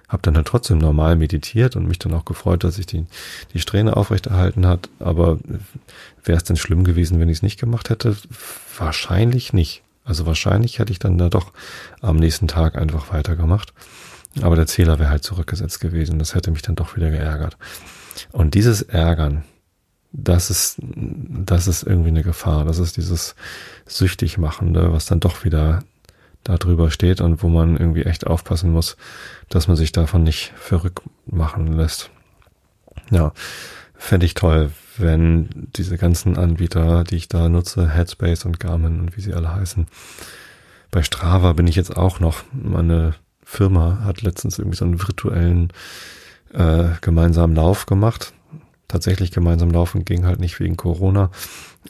Speaker 1: habe dann halt trotzdem normal meditiert und mich dann auch gefreut, dass ich die, die Strähne aufrechterhalten hat. Aber wäre es denn schlimm gewesen, wenn ich es nicht gemacht hätte? Wahrscheinlich nicht. Also wahrscheinlich hätte ich dann da doch am nächsten Tag einfach weitergemacht. Aber der Zähler wäre halt zurückgesetzt gewesen. Das hätte mich dann doch wieder geärgert. Und dieses Ärgern, das ist, das ist irgendwie eine Gefahr. Das ist dieses süchtig machende, was dann doch wieder da drüber steht und wo man irgendwie echt aufpassen muss, dass man sich davon nicht verrückt machen lässt. Ja, fände ich toll, wenn diese ganzen Anbieter, die ich da nutze, Headspace und Garmin und wie sie alle heißen, bei Strava bin ich jetzt auch noch. Meine Firma hat letztens irgendwie so einen virtuellen äh, gemeinsamen Lauf gemacht. Tatsächlich gemeinsam laufen ging halt nicht wegen Corona.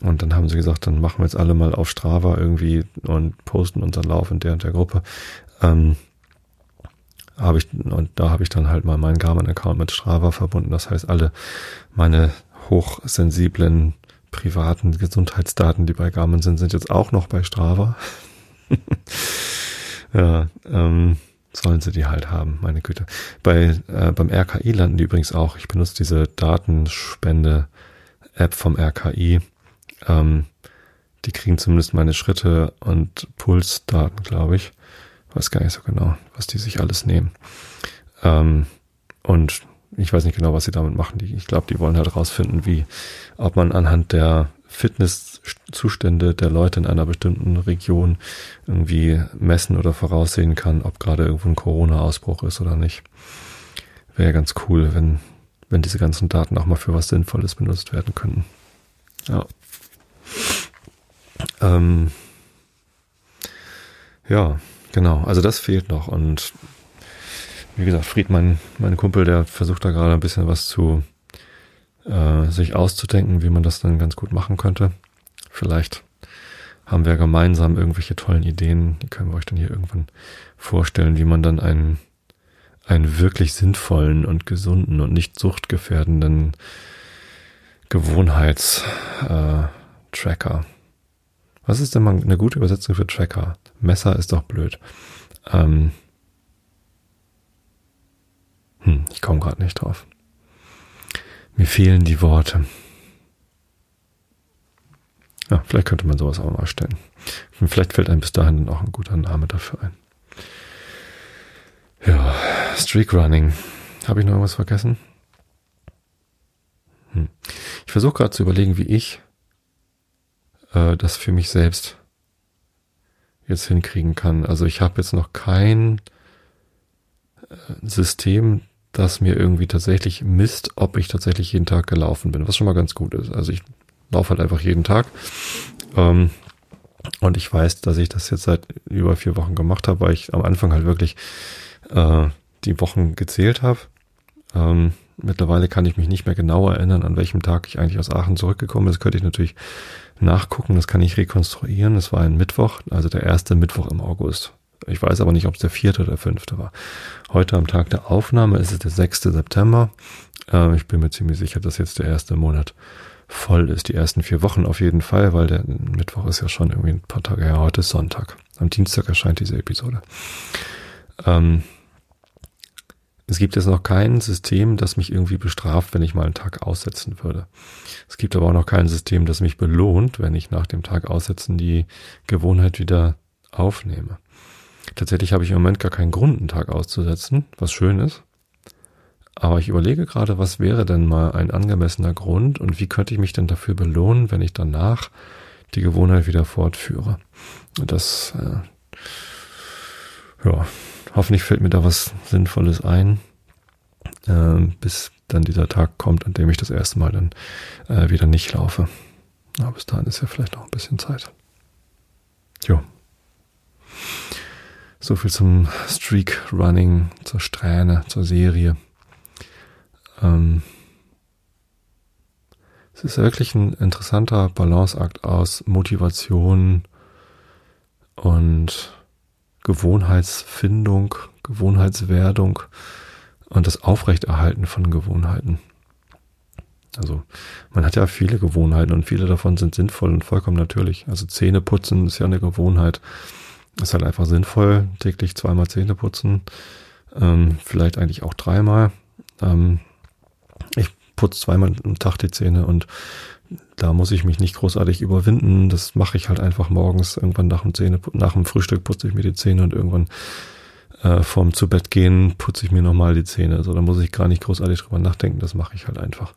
Speaker 1: Und dann haben sie gesagt, dann machen wir jetzt alle mal auf Strava irgendwie und posten unseren Lauf in der und der Gruppe. Ähm, habe ich, und da habe ich dann halt mal meinen Garmin-Account mit Strava verbunden. Das heißt, alle meine hochsensiblen privaten Gesundheitsdaten, die bei Garmin sind, sind jetzt auch noch bei Strava. ja, ähm, sollen sie die halt haben, meine Güte. Bei äh, beim RKI landen die übrigens auch. Ich benutze diese Datenspende-App vom RKI. Ähm, die kriegen zumindest meine Schritte und Pulsdaten, glaube ich. Weiß gar nicht so genau, was die sich alles nehmen. Ähm, und ich weiß nicht genau, was sie damit machen. Ich glaube, die wollen halt rausfinden, wie, ob man anhand der Fitnesszustände der Leute in einer bestimmten Region irgendwie messen oder voraussehen kann, ob gerade irgendwo ein Corona-Ausbruch ist oder nicht. Wäre ganz cool, wenn, wenn diese ganzen Daten auch mal für was Sinnvolles benutzt werden könnten. Ja. Ähm, ja, genau. Also das fehlt noch und wie gesagt, Fried, mein, mein Kumpel, der versucht da gerade ein bisschen was zu äh, sich auszudenken, wie man das dann ganz gut machen könnte. Vielleicht haben wir gemeinsam irgendwelche tollen Ideen, die können wir euch dann hier irgendwann vorstellen, wie man dann einen, einen wirklich sinnvollen und gesunden und nicht suchtgefährdenden Gewohnheitstracker. Äh, Was ist denn mal eine gute Übersetzung für Tracker? Messer ist doch blöd. Ähm, hm, ich komme gerade nicht drauf. Mir fehlen die Worte. Ja, vielleicht könnte man sowas auch mal stellen. Und vielleicht fällt einem bis dahin dann auch ein guter Name dafür ein. Ja, Streak Running. Habe ich noch irgendwas vergessen? Hm. Ich versuche gerade zu überlegen, wie ich äh, das für mich selbst jetzt hinkriegen kann. Also ich habe jetzt noch kein äh, System, das mir irgendwie tatsächlich misst, ob ich tatsächlich jeden Tag gelaufen bin, was schon mal ganz gut ist. Also ich laufe halt einfach jeden Tag. Ähm, und ich weiß, dass ich das jetzt seit über vier Wochen gemacht habe, weil ich am Anfang halt wirklich äh, die Wochen gezählt habe. Ähm, mittlerweile kann ich mich nicht mehr genau erinnern, an welchem Tag ich eigentlich aus Aachen zurückgekommen bin. Das könnte ich natürlich nachgucken, das kann ich rekonstruieren. Es war ein Mittwoch, also der erste Mittwoch im August. Ich weiß aber nicht, ob es der vierte oder fünfte war. Heute am Tag der Aufnahme ist es der 6. September. Äh, ich bin mir ziemlich sicher, dass jetzt der erste Monat voll ist. Die ersten vier Wochen auf jeden Fall, weil der Mittwoch ist ja schon irgendwie ein paar Tage her. Heute ist Sonntag. Am Dienstag erscheint diese Episode. Ähm, es gibt jetzt noch kein System, das mich irgendwie bestraft, wenn ich mal einen Tag aussetzen würde. Es gibt aber auch noch kein System, das mich belohnt, wenn ich nach dem Tag aussetzen die Gewohnheit wieder aufnehme. Tatsächlich habe ich im Moment gar keinen Grund, einen Tag auszusetzen, was schön ist. Aber ich überlege gerade, was wäre denn mal ein angemessener Grund und wie könnte ich mich denn dafür belohnen, wenn ich danach die Gewohnheit wieder fortführe. Das, äh, ja, hoffentlich fällt mir da was Sinnvolles ein, äh, bis dann dieser Tag kommt, an dem ich das erste Mal dann äh, wieder nicht laufe. Aber bis dahin ist ja vielleicht noch ein bisschen Zeit. Jo. So viel zum Streak Running, zur Strähne, zur Serie. Ähm, es ist wirklich ein interessanter Balanceakt aus Motivation und Gewohnheitsfindung, Gewohnheitswerdung und das Aufrechterhalten von Gewohnheiten. Also man hat ja viele Gewohnheiten und viele davon sind sinnvoll und vollkommen natürlich. Also Zähne putzen ist ja eine Gewohnheit. Ist halt einfach sinnvoll, täglich zweimal Zähne putzen. Ähm, vielleicht eigentlich auch dreimal. Ähm, putze zweimal am Tag die Zähne und da muss ich mich nicht großartig überwinden. Das mache ich halt einfach morgens. Irgendwann nach dem Zähne, nach dem Frühstück putze ich mir die Zähne und irgendwann äh, vorm zu Bett gehen putze ich mir nochmal die Zähne. Also da muss ich gar nicht großartig drüber nachdenken. Das mache ich halt einfach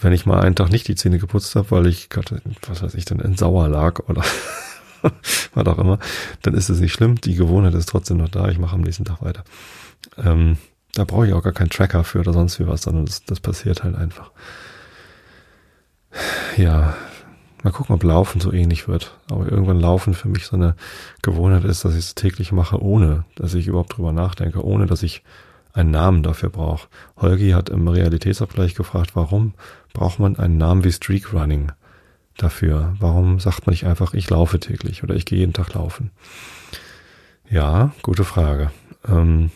Speaker 1: wenn ich mal einen Tag nicht die Zähne geputzt habe, weil ich gerade, was weiß ich, dann in Sauer lag oder was auch immer, dann ist es nicht schlimm. Die Gewohnheit ist trotzdem noch da. Ich mache am nächsten Tag weiter. Ähm, da brauche ich auch gar keinen Tracker für oder sonst wie was, sondern das, das passiert halt einfach. Ja, mal gucken, ob Laufen so ähnlich wird. Aber irgendwann Laufen für mich so eine Gewohnheit ist, dass ich es täglich mache, ohne dass ich überhaupt drüber nachdenke, ohne dass ich einen Namen dafür braucht. Holgi hat im Realitätsabgleich gefragt, warum braucht man einen Namen wie Streak Running dafür? Warum sagt man nicht einfach, ich laufe täglich oder ich gehe jeden Tag laufen? Ja, gute Frage. Ähm,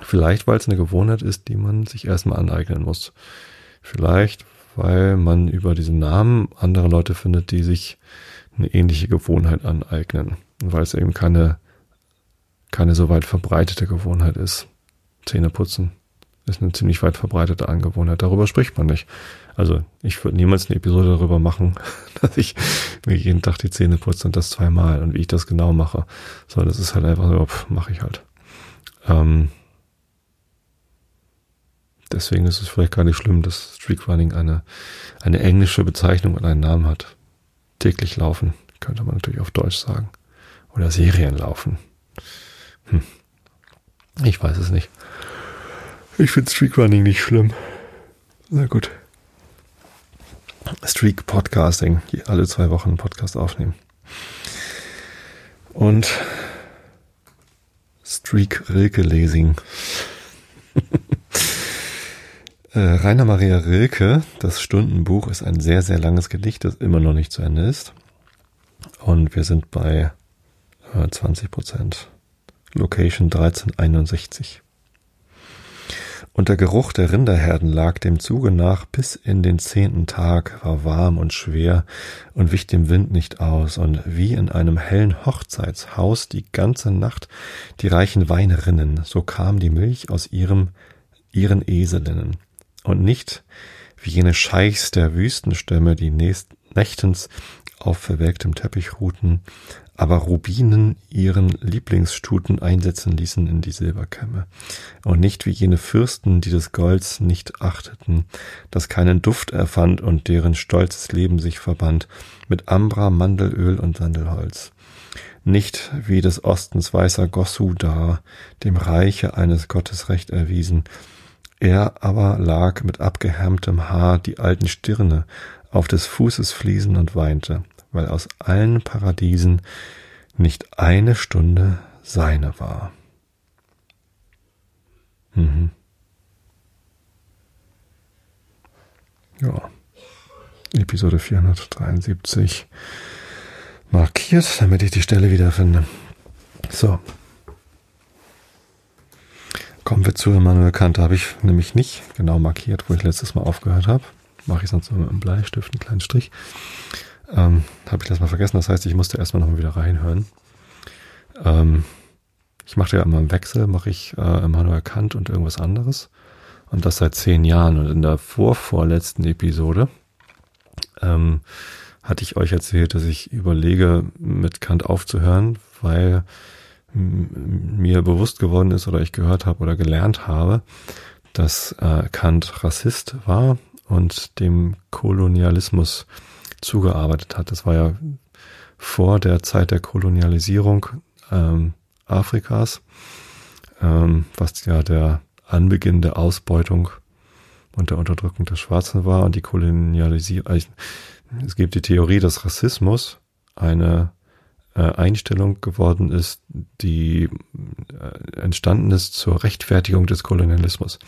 Speaker 1: vielleicht, weil es eine Gewohnheit ist, die man sich erstmal aneignen muss. Vielleicht, weil man über diesen Namen andere Leute findet, die sich eine ähnliche Gewohnheit aneignen. weil es eben keine, keine so weit verbreitete Gewohnheit ist. Zähne putzen ist eine ziemlich weit verbreitete Angewohnheit. Darüber spricht man nicht. Also ich würde niemals eine Episode darüber machen, dass ich mir jeden Tag die Zähne putze und das zweimal und wie ich das genau mache. So, das ist halt einfach so, mache ich halt. Ähm, deswegen ist es vielleicht gar nicht schlimm, dass Streakrunning eine, eine englische Bezeichnung und einen Namen hat. Täglich laufen, könnte man natürlich auf Deutsch sagen. Oder Serien laufen. Hm. Ich weiß es nicht. Ich finde Streakrunning nicht schlimm. Na gut. Streak Podcasting. Alle zwei Wochen einen Podcast aufnehmen. Und Streak Rilke Lesing. Äh, Rainer Maria Rilke, das Stundenbuch, ist ein sehr, sehr langes Gedicht, das immer noch nicht zu Ende ist. Und wir sind bei äh, 20 Prozent. Location 1361. Und der Geruch der Rinderherden lag dem Zuge nach bis in den zehnten Tag, war warm und schwer und wich dem Wind nicht aus, und wie in einem hellen Hochzeitshaus die ganze Nacht die reichen Weine rinnen, so kam die Milch aus ihrem, ihren Eselinnen. Und nicht wie jene Scheichs der Wüstenstämme, die nächtens auf verwelktem Teppich ruhten, aber Rubinen ihren Lieblingsstuten einsetzen ließen in die Silberkämme. Und nicht wie jene Fürsten, die des Golds nicht achteten, das keinen Duft erfand und deren stolzes Leben sich verband mit Ambra, Mandelöl und Sandelholz. Nicht wie des Ostens weißer Gossu da, dem Reiche eines Gottes Recht erwiesen, er aber lag mit abgehärmtem Haar die alten Stirne auf des Fußes Fliesen und weinte weil aus allen Paradiesen nicht eine Stunde seine war. Mhm. Ja. Episode 473 markiert, damit ich die Stelle wiederfinde. So. Kommen wir zu Immanuel Kant. Da habe ich nämlich nicht genau markiert, wo ich letztes Mal aufgehört habe. Mache ich sonst immer mit einem Bleistift einen kleinen Strich ähm, habe ich das mal vergessen. Das heißt, ich musste erstmal nochmal wieder reinhören. Ähm, ich mache ja immer im Wechsel, mache ich äh, Immanuel Kant und irgendwas anderes. Und das seit zehn Jahren. Und in der vorvorletzten Episode ähm, hatte ich euch erzählt, dass ich überlege, mit Kant aufzuhören, weil mir bewusst geworden ist oder ich gehört habe oder gelernt habe, dass äh, Kant Rassist war und dem Kolonialismus zugearbeitet hat. Das war ja vor der Zeit der Kolonialisierung ähm, Afrikas, ähm, was ja der Anbeginn der Ausbeutung und der Unterdrückung der Schwarzen war und die Kolonialisierung. Also, es gibt die Theorie, dass Rassismus eine äh, Einstellung geworden ist, die äh, entstanden ist zur Rechtfertigung des Kolonialismus.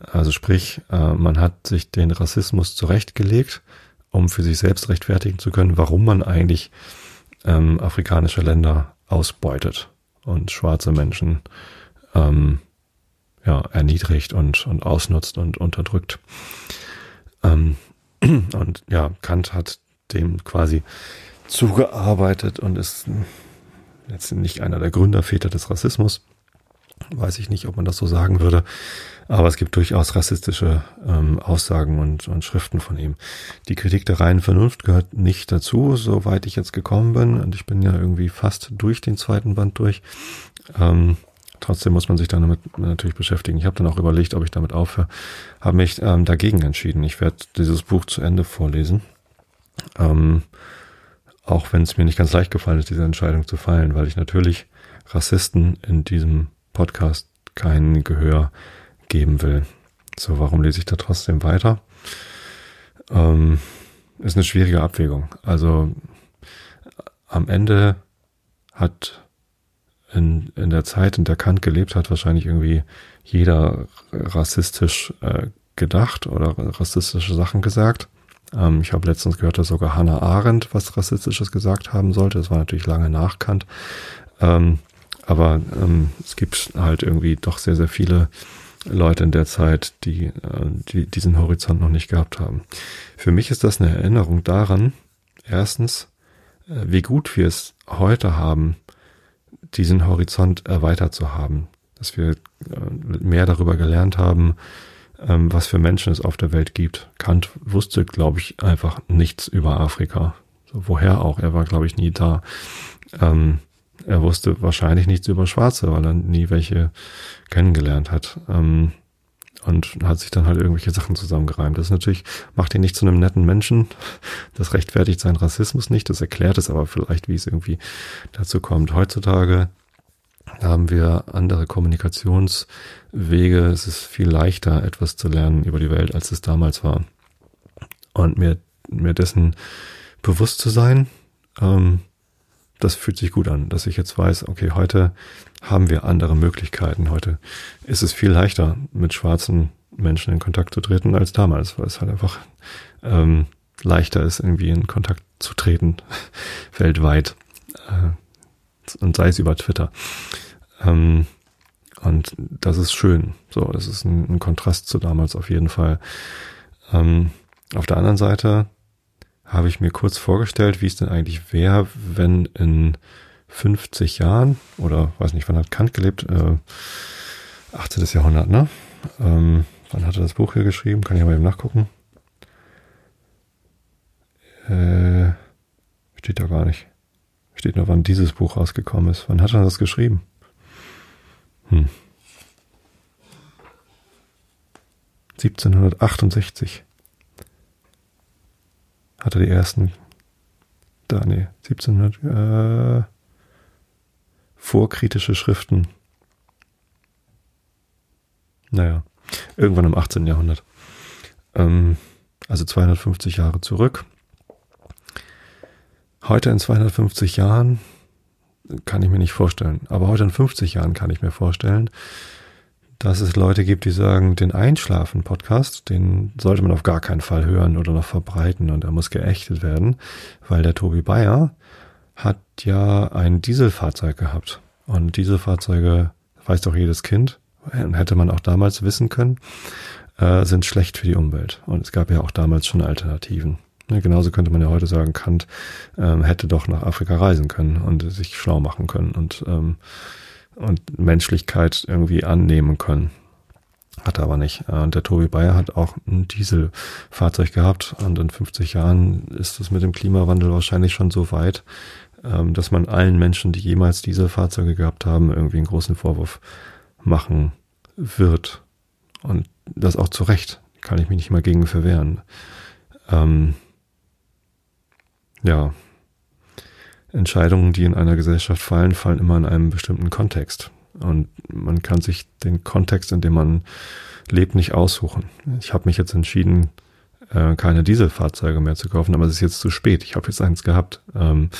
Speaker 1: Also sprich, äh, man hat sich den Rassismus zurechtgelegt um für sich selbst rechtfertigen zu können, warum man eigentlich ähm, afrikanische Länder ausbeutet und schwarze Menschen ähm, ja, erniedrigt und, und ausnutzt und unterdrückt. Ähm, und ja, Kant hat dem quasi zugearbeitet und ist jetzt nicht einer der Gründerväter des Rassismus. Weiß ich nicht, ob man das so sagen würde. Aber es gibt durchaus rassistische ähm, Aussagen und, und Schriften von ihm. Die Kritik der reinen Vernunft gehört nicht dazu, soweit ich jetzt gekommen bin. Und ich bin ja irgendwie fast durch den zweiten Band durch. Ähm, trotzdem muss man sich damit natürlich beschäftigen. Ich habe dann auch überlegt, ob ich damit aufhöre. Habe mich ähm, dagegen entschieden. Ich werde dieses Buch zu Ende vorlesen. Ähm, auch wenn es mir nicht ganz leicht gefallen ist, diese Entscheidung zu fallen, weil ich natürlich Rassisten in diesem Podcast kein Gehör geben will. So, warum lese ich da trotzdem weiter? Ähm, ist eine schwierige Abwägung. Also am Ende hat in, in der Zeit, in der Kant gelebt hat, wahrscheinlich irgendwie jeder rassistisch äh, gedacht oder rassistische Sachen gesagt. Ähm, ich habe letztens gehört, dass sogar Hannah Arendt was Rassistisches gesagt haben sollte. Das war natürlich lange nach Kant. Ähm, aber ähm, es gibt halt irgendwie doch sehr, sehr viele Leute in der Zeit, die, äh, die diesen Horizont noch nicht gehabt haben. Für mich ist das eine Erinnerung daran, erstens, äh, wie gut wir es heute haben, diesen Horizont erweitert zu haben, dass wir äh, mehr darüber gelernt haben, ähm, was für Menschen es auf der Welt gibt. Kant wusste, glaube ich, einfach nichts über Afrika. So, woher auch? Er war, glaube ich, nie da. Ähm, er wusste wahrscheinlich nichts über Schwarze, weil er nie welche kennengelernt hat. Ähm, und hat sich dann halt irgendwelche Sachen zusammengereimt. Das natürlich, macht ihn nicht zu einem netten Menschen. Das rechtfertigt seinen Rassismus nicht. Das erklärt es aber vielleicht, wie es irgendwie dazu kommt. Heutzutage haben wir andere Kommunikationswege. Es ist viel leichter, etwas zu lernen über die Welt, als es damals war. Und mir, mir dessen bewusst zu sein, ähm, das fühlt sich gut an, dass ich jetzt weiß, okay, heute haben wir andere Möglichkeiten. Heute ist es viel leichter, mit schwarzen Menschen in Kontakt zu treten als damals, weil es halt einfach ähm, leichter ist, irgendwie in Kontakt zu treten, weltweit. Äh, und sei es über Twitter. Ähm, und das ist schön. So, das ist ein, ein Kontrast zu damals auf jeden Fall. Ähm, auf der anderen Seite habe ich mir kurz vorgestellt, wie es denn eigentlich wäre, wenn in 50 Jahren oder weiß nicht, wann hat Kant gelebt? Äh, 18. Jahrhundert, ne? Ähm, wann hat er das Buch hier geschrieben? Kann ich aber eben nachgucken. Äh, steht da gar nicht. Steht nur, wann dieses Buch rausgekommen ist. Wann hat er das geschrieben? Hm. 1768 hat er die ersten, da, nee, 1700, äh, vorkritische Schriften. Naja, irgendwann im 18. Jahrhundert. Ähm, also 250 Jahre zurück. Heute in 250 Jahren kann ich mir nicht vorstellen. Aber heute in 50 Jahren kann ich mir vorstellen, dass es Leute gibt, die sagen, den Einschlafen-Podcast, den sollte man auf gar keinen Fall hören oder noch verbreiten und er muss geächtet werden, weil der Tobi Bayer hat ja ein Dieselfahrzeug gehabt. Und Dieselfahrzeuge, weiß doch jedes Kind, hätte man auch damals wissen können, äh, sind schlecht für die Umwelt. Und es gab ja auch damals schon Alternativen. Ja, genauso könnte man ja heute sagen, Kant ähm, hätte doch nach Afrika reisen können und sich schlau machen können und ähm, und Menschlichkeit irgendwie annehmen können. Hat er aber nicht. Und der Tobi Bayer hat auch ein Dieselfahrzeug gehabt und in 50 Jahren ist es mit dem Klimawandel wahrscheinlich schon so weit, ähm, dass man allen Menschen, die jemals Dieselfahrzeuge gehabt haben, irgendwie einen großen Vorwurf machen wird. Und das auch zu Recht. Kann ich mich nicht mal gegen verwehren. Ähm, ja, Entscheidungen, die in einer Gesellschaft fallen, fallen immer in einem bestimmten Kontext. Und man kann sich den Kontext, in dem man lebt, nicht aussuchen. Ich habe mich jetzt entschieden, äh, keine Dieselfahrzeuge mehr zu kaufen, aber es ist jetzt zu spät. Ich habe jetzt eins gehabt. Ähm,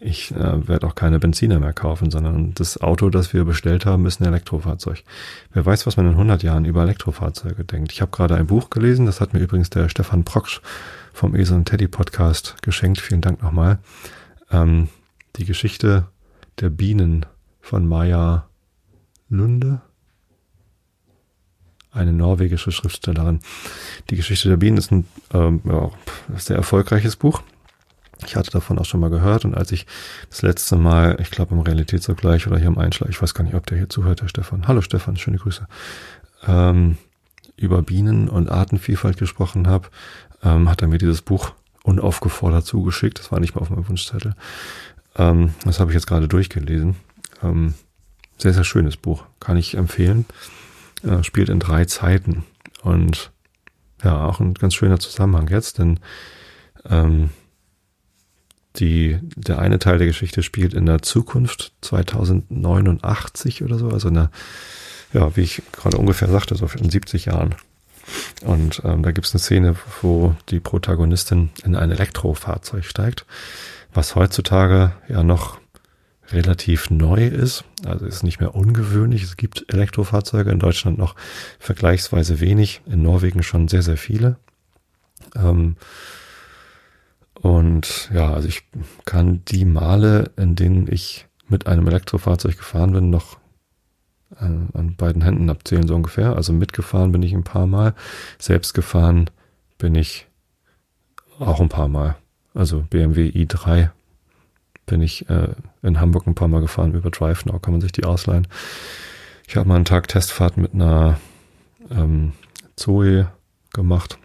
Speaker 1: ich äh, werde auch keine Benziner mehr kaufen, sondern das Auto, das wir bestellt haben, ist ein Elektrofahrzeug. Wer weiß, was man in 100 Jahren über Elektrofahrzeuge denkt. Ich habe gerade ein Buch gelesen, das hat mir übrigens der Stefan Proksch vom Esel und Teddy Podcast geschenkt. Vielen Dank nochmal. Ähm, die Geschichte der Bienen von Maya Lunde, eine norwegische Schriftstellerin. Die Geschichte der Bienen ist ein ähm, ja, sehr erfolgreiches Buch. Ich hatte davon auch schon mal gehört und als ich das letzte Mal, ich glaube im Realitätsvergleich oder hier im Einschlag, ich weiß gar nicht, ob der hier zuhört, der Stefan. Hallo Stefan, schöne Grüße. Ähm, über Bienen und Artenvielfalt gesprochen habe, ähm, hat er mir dieses Buch unaufgefordert zugeschickt. Das war nicht mal auf meinem Wunschzettel. Ähm, das habe ich jetzt gerade durchgelesen. Ähm, sehr, sehr schönes Buch. Kann ich empfehlen. Äh, spielt in drei Zeiten. Und ja, auch ein ganz schöner Zusammenhang jetzt, denn ähm, die, der eine Teil der Geschichte spielt in der Zukunft 2089 oder so, also in der, ja, wie ich gerade ungefähr sagte, so in 70 Jahren. Und ähm, da gibt es eine Szene, wo die Protagonistin in ein Elektrofahrzeug steigt, was heutzutage ja noch relativ neu ist. Also ist nicht mehr ungewöhnlich. Es gibt Elektrofahrzeuge in Deutschland noch vergleichsweise wenig, in Norwegen schon sehr, sehr viele. Ähm, und ja, also ich kann die Male, in denen ich mit einem Elektrofahrzeug gefahren bin, noch an, an beiden Händen abzählen, so ungefähr. Also mitgefahren bin ich ein paar Mal. Selbst gefahren bin ich auch ein paar Mal. Also BMW i3 bin ich äh, in Hamburg ein paar Mal gefahren über DriveNow, kann man sich die ausleihen. Ich habe mal einen Tag Testfahrt mit einer ähm, Zoe gemacht.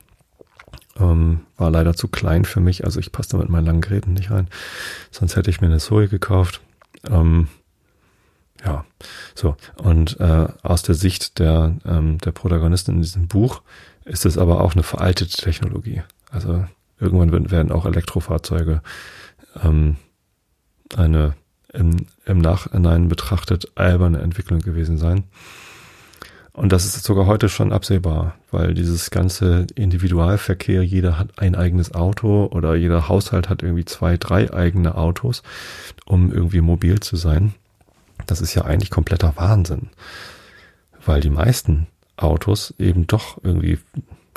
Speaker 1: Ähm, war leider zu klein für mich, also ich passte mit meinen langen Geräten nicht rein. Sonst hätte ich mir eine Zoe gekauft. Ähm, ja, so. Und äh, aus der Sicht der, ähm, der Protagonistin in diesem Buch ist es aber auch eine veraltete Technologie. Also irgendwann werden auch Elektrofahrzeuge ähm, eine im, im Nachhinein betrachtet alberne Entwicklung gewesen sein. Und das ist sogar heute schon absehbar, weil dieses ganze Individualverkehr, jeder hat ein eigenes Auto oder jeder Haushalt hat irgendwie zwei, drei eigene Autos, um irgendwie mobil zu sein. Das ist ja eigentlich kompletter Wahnsinn, weil die meisten Autos eben doch irgendwie,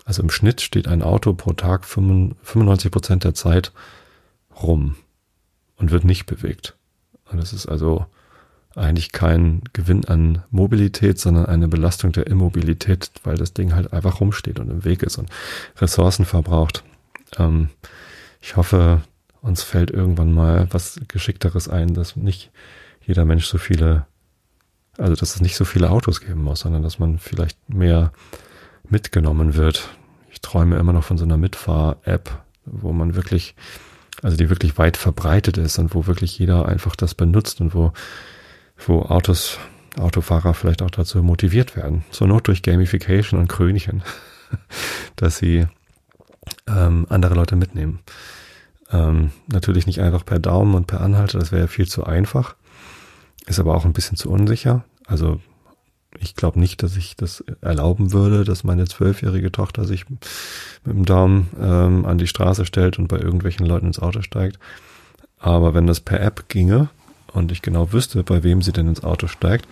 Speaker 1: also im Schnitt steht ein Auto pro Tag 95 Prozent der Zeit rum und wird nicht bewegt. Und das ist also eigentlich kein Gewinn an Mobilität, sondern eine Belastung der Immobilität, weil das Ding halt einfach rumsteht und im Weg ist und Ressourcen verbraucht. Ähm, ich hoffe, uns fällt irgendwann mal was Geschickteres ein, dass nicht jeder Mensch so viele, also dass es nicht so viele Autos geben muss, sondern dass man vielleicht mehr mitgenommen wird. Ich träume immer noch von so einer Mitfahr-App, wo man wirklich, also die wirklich weit verbreitet ist und wo wirklich jeder einfach das benutzt und wo, wo Autos, Autofahrer vielleicht auch dazu motiviert werden. Zur Not durch Gamification und Krönchen, dass sie ähm, andere Leute mitnehmen. Ähm, natürlich nicht einfach per Daumen und per Anhalter, das wäre ja viel zu einfach. Ist aber auch ein bisschen zu unsicher. Also ich glaube nicht, dass ich das erlauben würde, dass meine zwölfjährige Tochter sich mit dem Daumen ähm, an die Straße stellt und bei irgendwelchen Leuten ins Auto steigt. Aber wenn das per App ginge und ich genau wüsste, bei wem sie denn ins Auto steigt,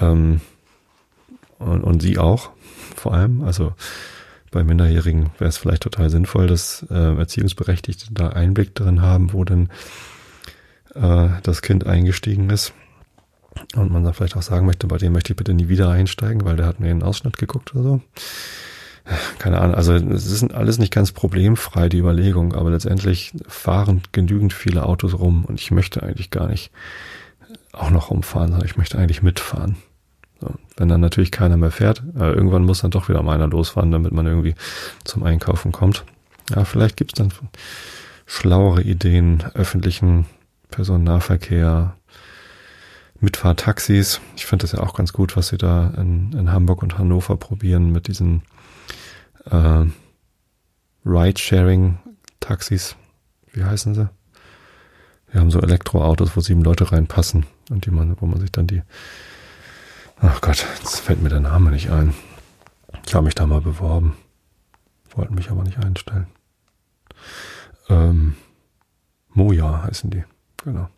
Speaker 1: ähm, und, und sie auch vor allem, also bei Minderjährigen wäre es vielleicht total sinnvoll, dass äh, Erziehungsberechtigte da Einblick drin haben, wo denn äh, das Kind eingestiegen ist. Und man da vielleicht auch sagen möchte, bei dem möchte ich bitte nie wieder einsteigen, weil der hat mir einen Ausschnitt geguckt oder so. Keine Ahnung, also es ist alles nicht ganz problemfrei, die Überlegung, aber letztendlich fahren genügend viele Autos rum und ich möchte eigentlich gar nicht auch noch rumfahren, sondern ich möchte eigentlich mitfahren. So, wenn dann natürlich keiner mehr fährt, äh, irgendwann muss dann doch wieder einer losfahren, damit man irgendwie zum Einkaufen kommt. Ja, vielleicht gibt's dann schlauere Ideen, öffentlichen Personennahverkehr, Mitfahrtaxis. Ich finde das ja auch ganz gut, was sie da in, in Hamburg und Hannover probieren mit diesen äh, Ride-Sharing-Taxis. Wie heißen sie? Wir haben so Elektroautos, wo sieben Leute reinpassen und die man, wo man sich dann die. Ach Gott, jetzt fällt mir der Name nicht ein. Ich habe mich da mal beworben, wollten mich aber nicht einstellen. Ähm, Moja heißen die. Genau.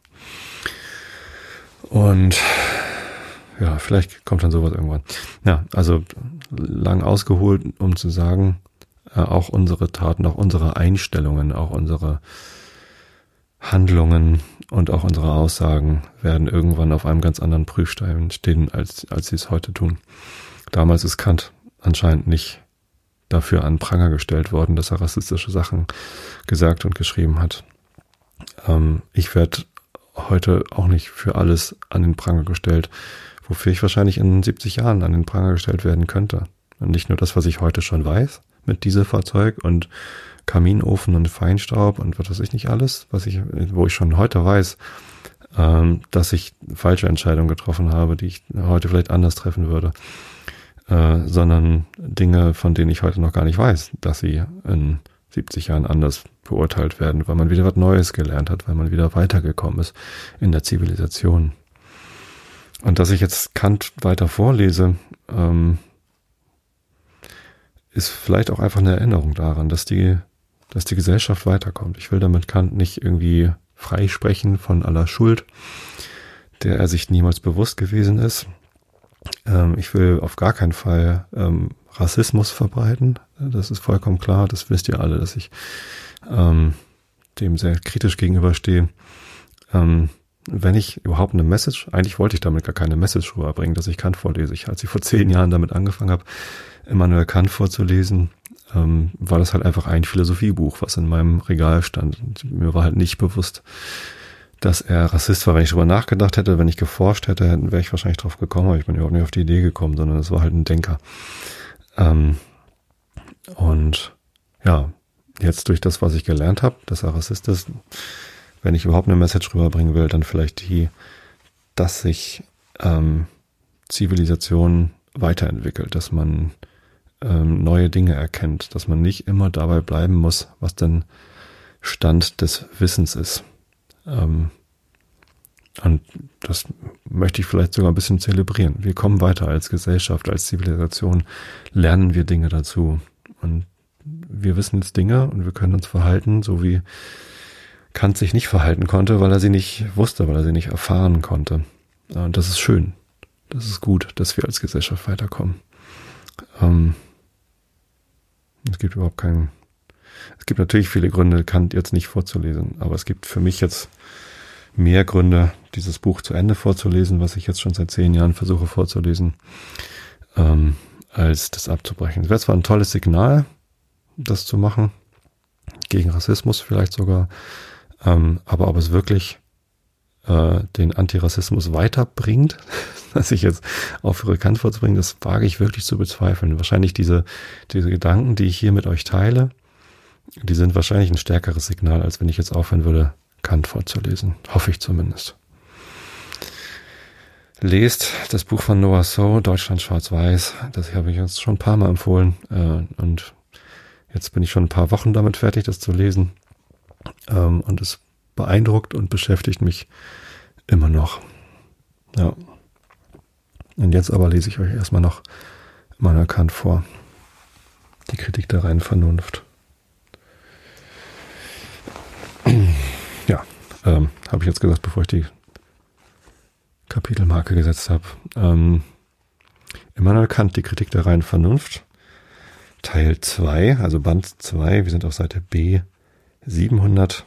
Speaker 1: Und ja, vielleicht kommt dann sowas irgendwann. Ja, also lang ausgeholt, um zu sagen, äh, auch unsere Taten, auch unsere Einstellungen, auch unsere Handlungen und auch unsere Aussagen werden irgendwann auf einem ganz anderen Prüfstein stehen, als, als sie es heute tun. Damals ist Kant anscheinend nicht dafür an Pranger gestellt worden, dass er rassistische Sachen gesagt und geschrieben hat. Ähm, ich werde heute auch nicht für alles an den Pranger gestellt, wofür ich wahrscheinlich in 70 Jahren an den Pranger gestellt werden könnte. Und nicht nur das, was ich heute schon weiß mit Dieselfahrzeug und Kaminofen und Feinstaub und was weiß ich nicht alles, was ich, wo ich schon heute weiß, ähm, dass ich falsche Entscheidungen getroffen habe, die ich heute vielleicht anders treffen würde, äh, sondern Dinge, von denen ich heute noch gar nicht weiß, dass sie in 70 Jahren anders beurteilt werden, weil man wieder was Neues gelernt hat, weil man wieder weitergekommen ist in der Zivilisation. Und dass ich jetzt Kant weiter vorlese, ähm, ist vielleicht auch einfach eine Erinnerung daran, dass die, dass die Gesellschaft weiterkommt. Ich will damit Kant nicht irgendwie freisprechen von aller Schuld, der er sich niemals bewusst gewesen ist. Ähm, ich will auf gar keinen Fall ähm, Rassismus verbreiten. Das ist vollkommen klar. Das wisst ihr alle, dass ich ähm, dem sehr kritisch gegenüberstehe. Ähm, wenn ich überhaupt eine Message, eigentlich wollte ich damit gar keine Message rüberbringen, dass ich Kant vorlese. Ich, als ich vor zehn Jahren damit angefangen habe, Immanuel Kant vorzulesen, ähm, war das halt einfach ein Philosophiebuch, was in meinem Regal stand. Und mir war halt nicht bewusst, dass er Rassist war. Wenn ich darüber nachgedacht hätte, wenn ich geforscht hätte, wäre ich wahrscheinlich drauf gekommen, aber ich bin überhaupt nicht auf die Idee gekommen, sondern es war halt ein Denker. Ähm, und ja, jetzt durch das, was ich gelernt habe, dass er Rassist ist, wenn ich überhaupt eine Message rüberbringen will, dann vielleicht die, dass sich ähm, Zivilisation weiterentwickelt, dass man ähm, neue Dinge erkennt, dass man nicht immer dabei bleiben muss, was denn Stand des Wissens ist. Ähm, und das möchte ich vielleicht sogar ein bisschen zelebrieren. Wir kommen weiter als Gesellschaft, als Zivilisation, lernen wir Dinge dazu. Und wir wissen jetzt Dinge und wir können uns verhalten, so wie Kant sich nicht verhalten konnte, weil er sie nicht wusste, weil er sie nicht erfahren konnte. Und das ist schön. Das ist gut, dass wir als Gesellschaft weiterkommen. Ähm, es gibt überhaupt keinen. Es gibt natürlich viele Gründe, Kant jetzt nicht vorzulesen, aber es gibt für mich jetzt mehr Gründe, dieses Buch zu Ende vorzulesen, was ich jetzt schon seit zehn Jahren versuche vorzulesen, ähm, als das abzubrechen. Es wäre zwar ein tolles Signal, das zu machen, gegen Rassismus vielleicht sogar, ähm, aber ob es wirklich äh, den Antirassismus weiterbringt, dass ich jetzt aufhöre, Kant vorzubringen, das wage ich wirklich zu bezweifeln. Wahrscheinlich diese, diese Gedanken, die ich hier mit euch teile, die sind wahrscheinlich ein stärkeres Signal, als wenn ich jetzt aufhören würde, Kant vorzulesen. Hoffe ich zumindest. Lest das Buch von Noah So, Deutschland schwarz-weiß. Das habe ich jetzt schon ein paar Mal empfohlen. Äh, und jetzt bin ich schon ein paar Wochen damit fertig, das zu lesen. Ähm, und es beeindruckt und beschäftigt mich immer noch. Ja. Und jetzt aber lese ich euch erstmal noch meiner Kant vor. Die Kritik der reinen Vernunft. Ähm, habe ich jetzt gesagt, bevor ich die Kapitelmarke gesetzt habe. Ähm, Immanuel Kant, die Kritik der reinen Vernunft. Teil 2, also Band 2, wir sind auf Seite B 709.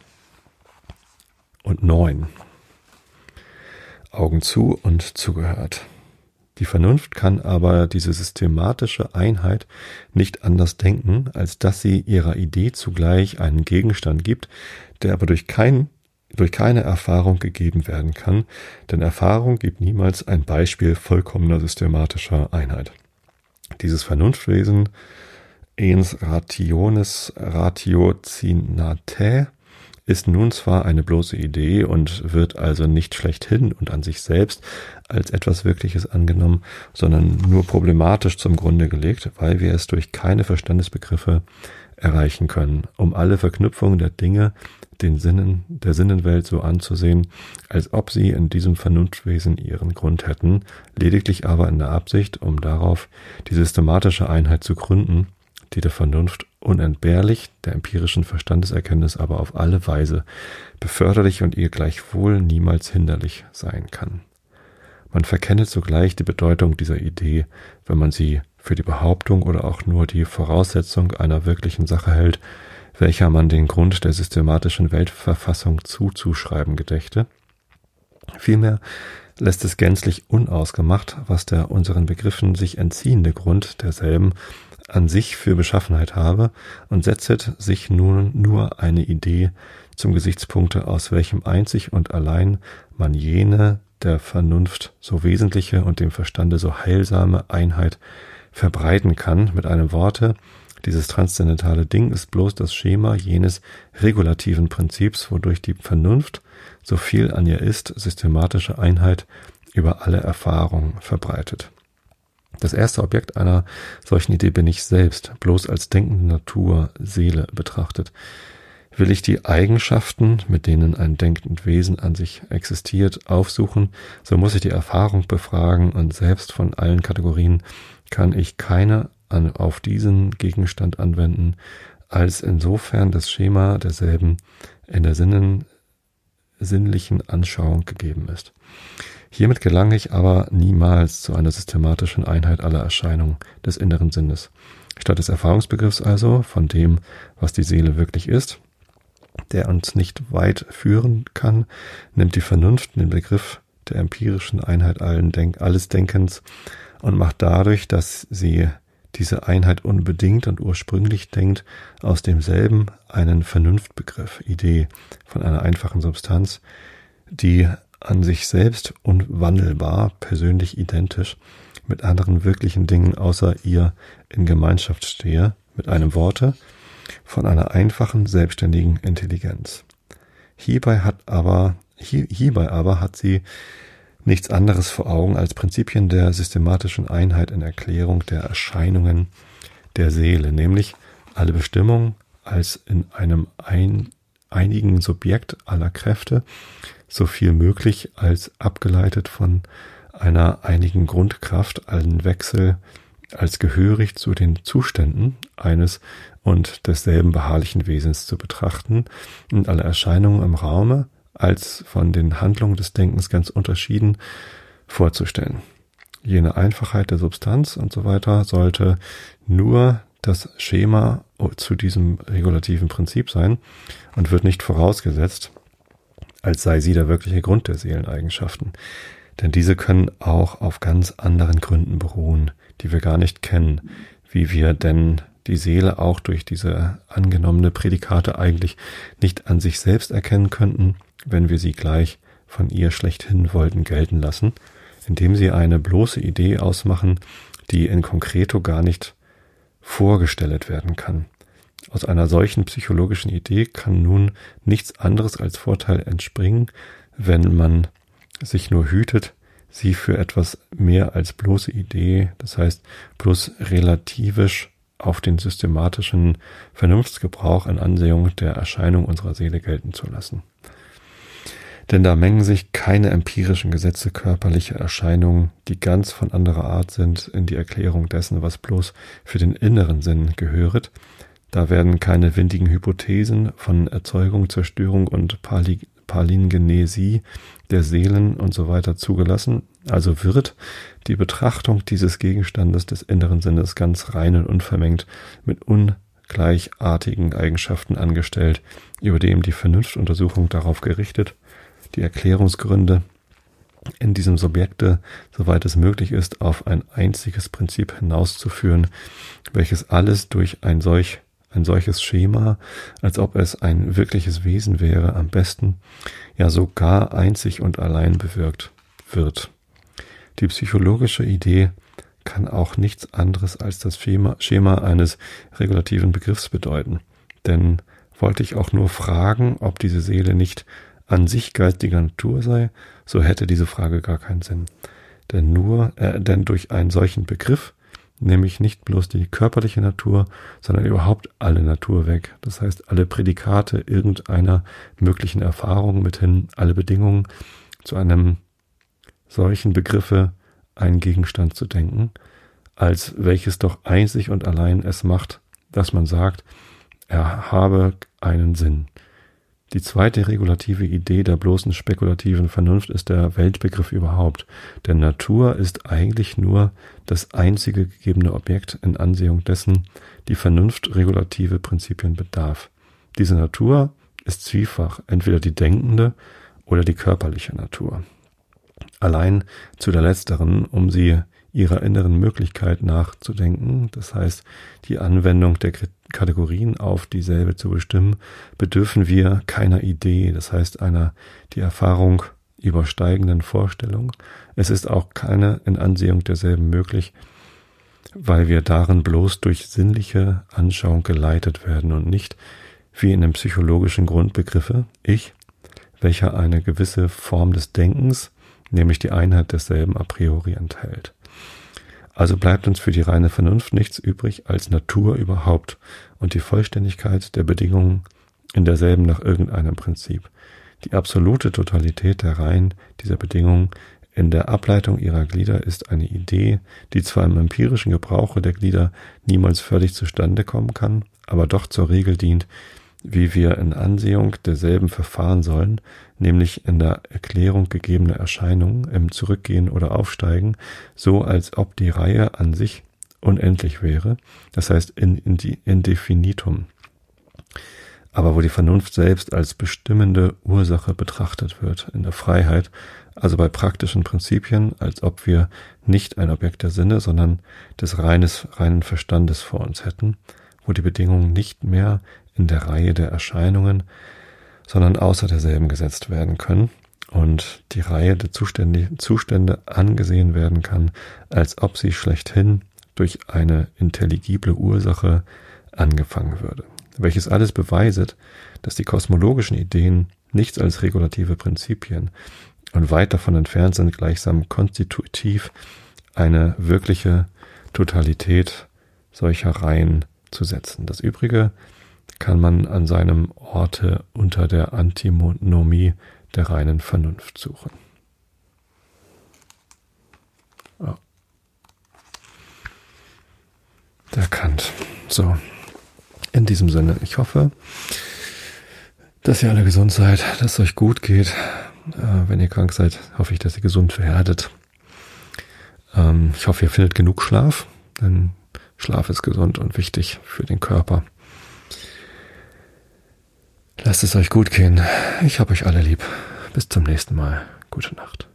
Speaker 1: Augen zu und zugehört. Die Vernunft kann aber diese systematische Einheit nicht anders denken, als dass sie ihrer Idee zugleich einen Gegenstand gibt, der aber durch keinen durch keine Erfahrung gegeben werden kann, denn Erfahrung gibt niemals ein Beispiel vollkommener systematischer Einheit. Dieses Vernunftwesen ens rationis ratiocinatae ist nun zwar eine bloße Idee und wird also nicht schlechthin und an sich selbst als etwas Wirkliches angenommen, sondern nur problematisch zum Grunde gelegt, weil wir es durch keine Verstandesbegriffe erreichen können, um alle Verknüpfungen der Dinge den Sinnen der Sinnenwelt so anzusehen, als ob sie in diesem Vernunftwesen ihren Grund hätten, lediglich aber in der Absicht, um darauf die systematische Einheit zu gründen, die der Vernunft unentbehrlich, der empirischen Verstandeserkenntnis aber auf alle Weise beförderlich und ihr gleichwohl niemals hinderlich sein kann. Man verkenne zugleich die Bedeutung dieser Idee, wenn man sie für die Behauptung oder auch nur die Voraussetzung einer wirklichen Sache hält, welcher man den Grund der systematischen Weltverfassung zuzuschreiben gedächte. Vielmehr lässt es gänzlich unausgemacht, was der unseren Begriffen sich entziehende Grund derselben an sich für Beschaffenheit habe und setzet sich nun nur eine Idee zum Gesichtspunkte, aus welchem einzig und allein man jene der Vernunft so wesentliche und dem Verstande so heilsame Einheit verbreiten kann. Mit einem Worte, dieses transzendentale Ding ist bloß das Schema jenes regulativen Prinzips, wodurch die Vernunft, so viel an ihr ist, systematische Einheit über alle Erfahrungen verbreitet. Das erste Objekt einer solchen Idee bin ich selbst, bloß als denkende Natur, Seele betrachtet. Will ich die Eigenschaften, mit denen ein denkend Wesen an sich existiert, aufsuchen, so muss ich die Erfahrung befragen und selbst von allen Kategorien kann ich keine an, auf diesen Gegenstand anwenden, als insofern das Schema derselben in der Sinnen, sinnlichen Anschauung gegeben ist. Hiermit gelange ich aber niemals zu einer systematischen Einheit aller Erscheinungen des inneren Sinnes. Statt des Erfahrungsbegriffs also von dem, was die Seele wirklich ist, der uns nicht weit führen kann, nimmt die Vernunft den Begriff der empirischen Einheit allen Denk alles Denkens und macht dadurch, dass sie diese Einheit unbedingt und ursprünglich denkt, aus demselben einen Vernunftbegriff, Idee von einer einfachen Substanz, die an sich selbst unwandelbar, persönlich identisch mit anderen wirklichen Dingen außer ihr in Gemeinschaft stehe, mit einem Worte, von einer einfachen, selbstständigen Intelligenz. Hierbei hat aber, hier, hierbei aber hat sie nichts anderes vor Augen als Prinzipien der systematischen Einheit in Erklärung der Erscheinungen der Seele, nämlich alle Bestimmungen als in einem ein, einigen Subjekt aller Kräfte, so viel möglich als abgeleitet von einer einigen Grundkraft, allen Wechsel als gehörig zu den Zuständen eines und desselben beharrlichen Wesens zu betrachten und alle Erscheinungen im Raume als von den Handlungen des Denkens ganz unterschieden vorzustellen. Jene Einfachheit der Substanz und so weiter sollte nur das Schema zu diesem regulativen Prinzip sein und wird nicht vorausgesetzt, als sei sie der wirkliche Grund der Seeleneigenschaften. Denn diese können auch auf ganz anderen Gründen beruhen, die wir gar nicht kennen, wie wir denn die Seele auch durch diese angenommene Prädikate eigentlich nicht an sich selbst erkennen könnten, wenn wir sie gleich von ihr schlechthin wollten gelten lassen, indem sie eine bloße Idee ausmachen, die in concreto gar nicht vorgestellt werden kann. Aus einer solchen psychologischen Idee kann nun nichts anderes als Vorteil entspringen, wenn man sich nur hütet, sie für etwas mehr als bloße Idee, das heißt bloß relativisch auf den systematischen Vernunftsgebrauch in Ansehung der Erscheinung unserer Seele gelten zu lassen. Denn da mengen sich keine empirischen Gesetze körperlicher Erscheinungen, die ganz von anderer Art sind, in die Erklärung dessen, was bloß für den inneren Sinn gehöret. Da werden keine windigen Hypothesen von Erzeugung, Zerstörung und Pali Palingenesie der Seelen und so weiter zugelassen. Also wird die Betrachtung dieses Gegenstandes des inneren Sinnes ganz rein und unvermengt mit ungleichartigen Eigenschaften angestellt, über dem die Vernunftuntersuchung darauf gerichtet, die Erklärungsgründe in diesem Subjekte, soweit es möglich ist, auf ein einziges Prinzip hinauszuführen, welches alles durch ein solch ein solches Schema, als ob es ein wirkliches Wesen wäre, am besten, ja sogar einzig und allein bewirkt wird. Die psychologische Idee kann auch nichts anderes als das Schema, eines regulativen Begriffs bedeuten. Denn wollte ich auch nur fragen, ob diese Seele nicht an sich geistiger Natur sei, so hätte diese Frage gar keinen Sinn. Denn nur, äh, denn durch einen solchen Begriff nehme ich nicht bloß die körperliche Natur, sondern überhaupt alle Natur weg. Das heißt, alle Prädikate irgendeiner möglichen Erfahrung mithin, alle Bedingungen zu einem solchen Begriffe einen Gegenstand zu denken, als welches doch einzig und allein es macht, dass man sagt, er habe einen Sinn. Die zweite regulative Idee der bloßen spekulativen Vernunft ist der Weltbegriff überhaupt. Denn Natur ist eigentlich nur das einzige gegebene Objekt in Ansehung dessen die Vernunft regulative Prinzipien bedarf. Diese Natur ist zwiefach entweder die denkende oder die körperliche Natur. Allein zu der letzteren, um sie ihrer inneren Möglichkeit nachzudenken, das heißt die Anwendung der Kategorien auf dieselbe zu bestimmen, bedürfen wir keiner Idee, das heißt einer die Erfahrung übersteigenden Vorstellung. Es ist auch keine in Ansehung derselben möglich, weil wir darin bloß durch sinnliche Anschauung geleitet werden und nicht wie in den psychologischen Grundbegriffe ich, welcher eine gewisse Form des Denkens, nämlich die Einheit desselben a priori enthält. Also bleibt uns für die reine Vernunft nichts übrig als Natur überhaupt und die Vollständigkeit der Bedingungen in derselben nach irgendeinem Prinzip. Die absolute Totalität der Reihen dieser Bedingungen in der Ableitung ihrer Glieder ist eine Idee, die zwar im empirischen Gebrauche der Glieder niemals völlig zustande kommen kann, aber doch zur Regel dient, wie wir in Ansehung derselben verfahren sollen, nämlich in der Erklärung gegebener Erscheinungen im Zurückgehen oder Aufsteigen, so als ob die Reihe an sich unendlich wäre, das heißt in, in die Indefinitum, aber wo die Vernunft selbst als bestimmende Ursache betrachtet wird, in der Freiheit, also bei praktischen Prinzipien, als ob wir nicht ein Objekt der Sinne, sondern des reines, reinen Verstandes vor uns hätten, wo die Bedingungen nicht mehr in der Reihe der Erscheinungen, sondern außer derselben gesetzt werden können und die Reihe der Zustände, angesehen werden kann, als ob sie schlechthin durch eine intelligible Ursache angefangen würde, welches alles beweiset, dass die kosmologischen Ideen nichts als regulative Prinzipien und weit davon entfernt sind, gleichsam konstitutiv eine wirkliche Totalität solcher Reihen zu setzen. Das Übrige kann man an seinem Orte unter der Antimonomie der reinen Vernunft suchen. Oh. Der Kant. So. In diesem Sinne, ich hoffe, dass ihr alle gesund seid, dass es euch gut geht. Äh, wenn ihr krank seid, hoffe ich, dass ihr gesund werdet. Ähm, ich hoffe, ihr findet genug Schlaf, denn Schlaf ist gesund und wichtig für den Körper. Lasst es euch gut gehen. Ich hab euch alle lieb. Bis zum nächsten Mal. Gute Nacht.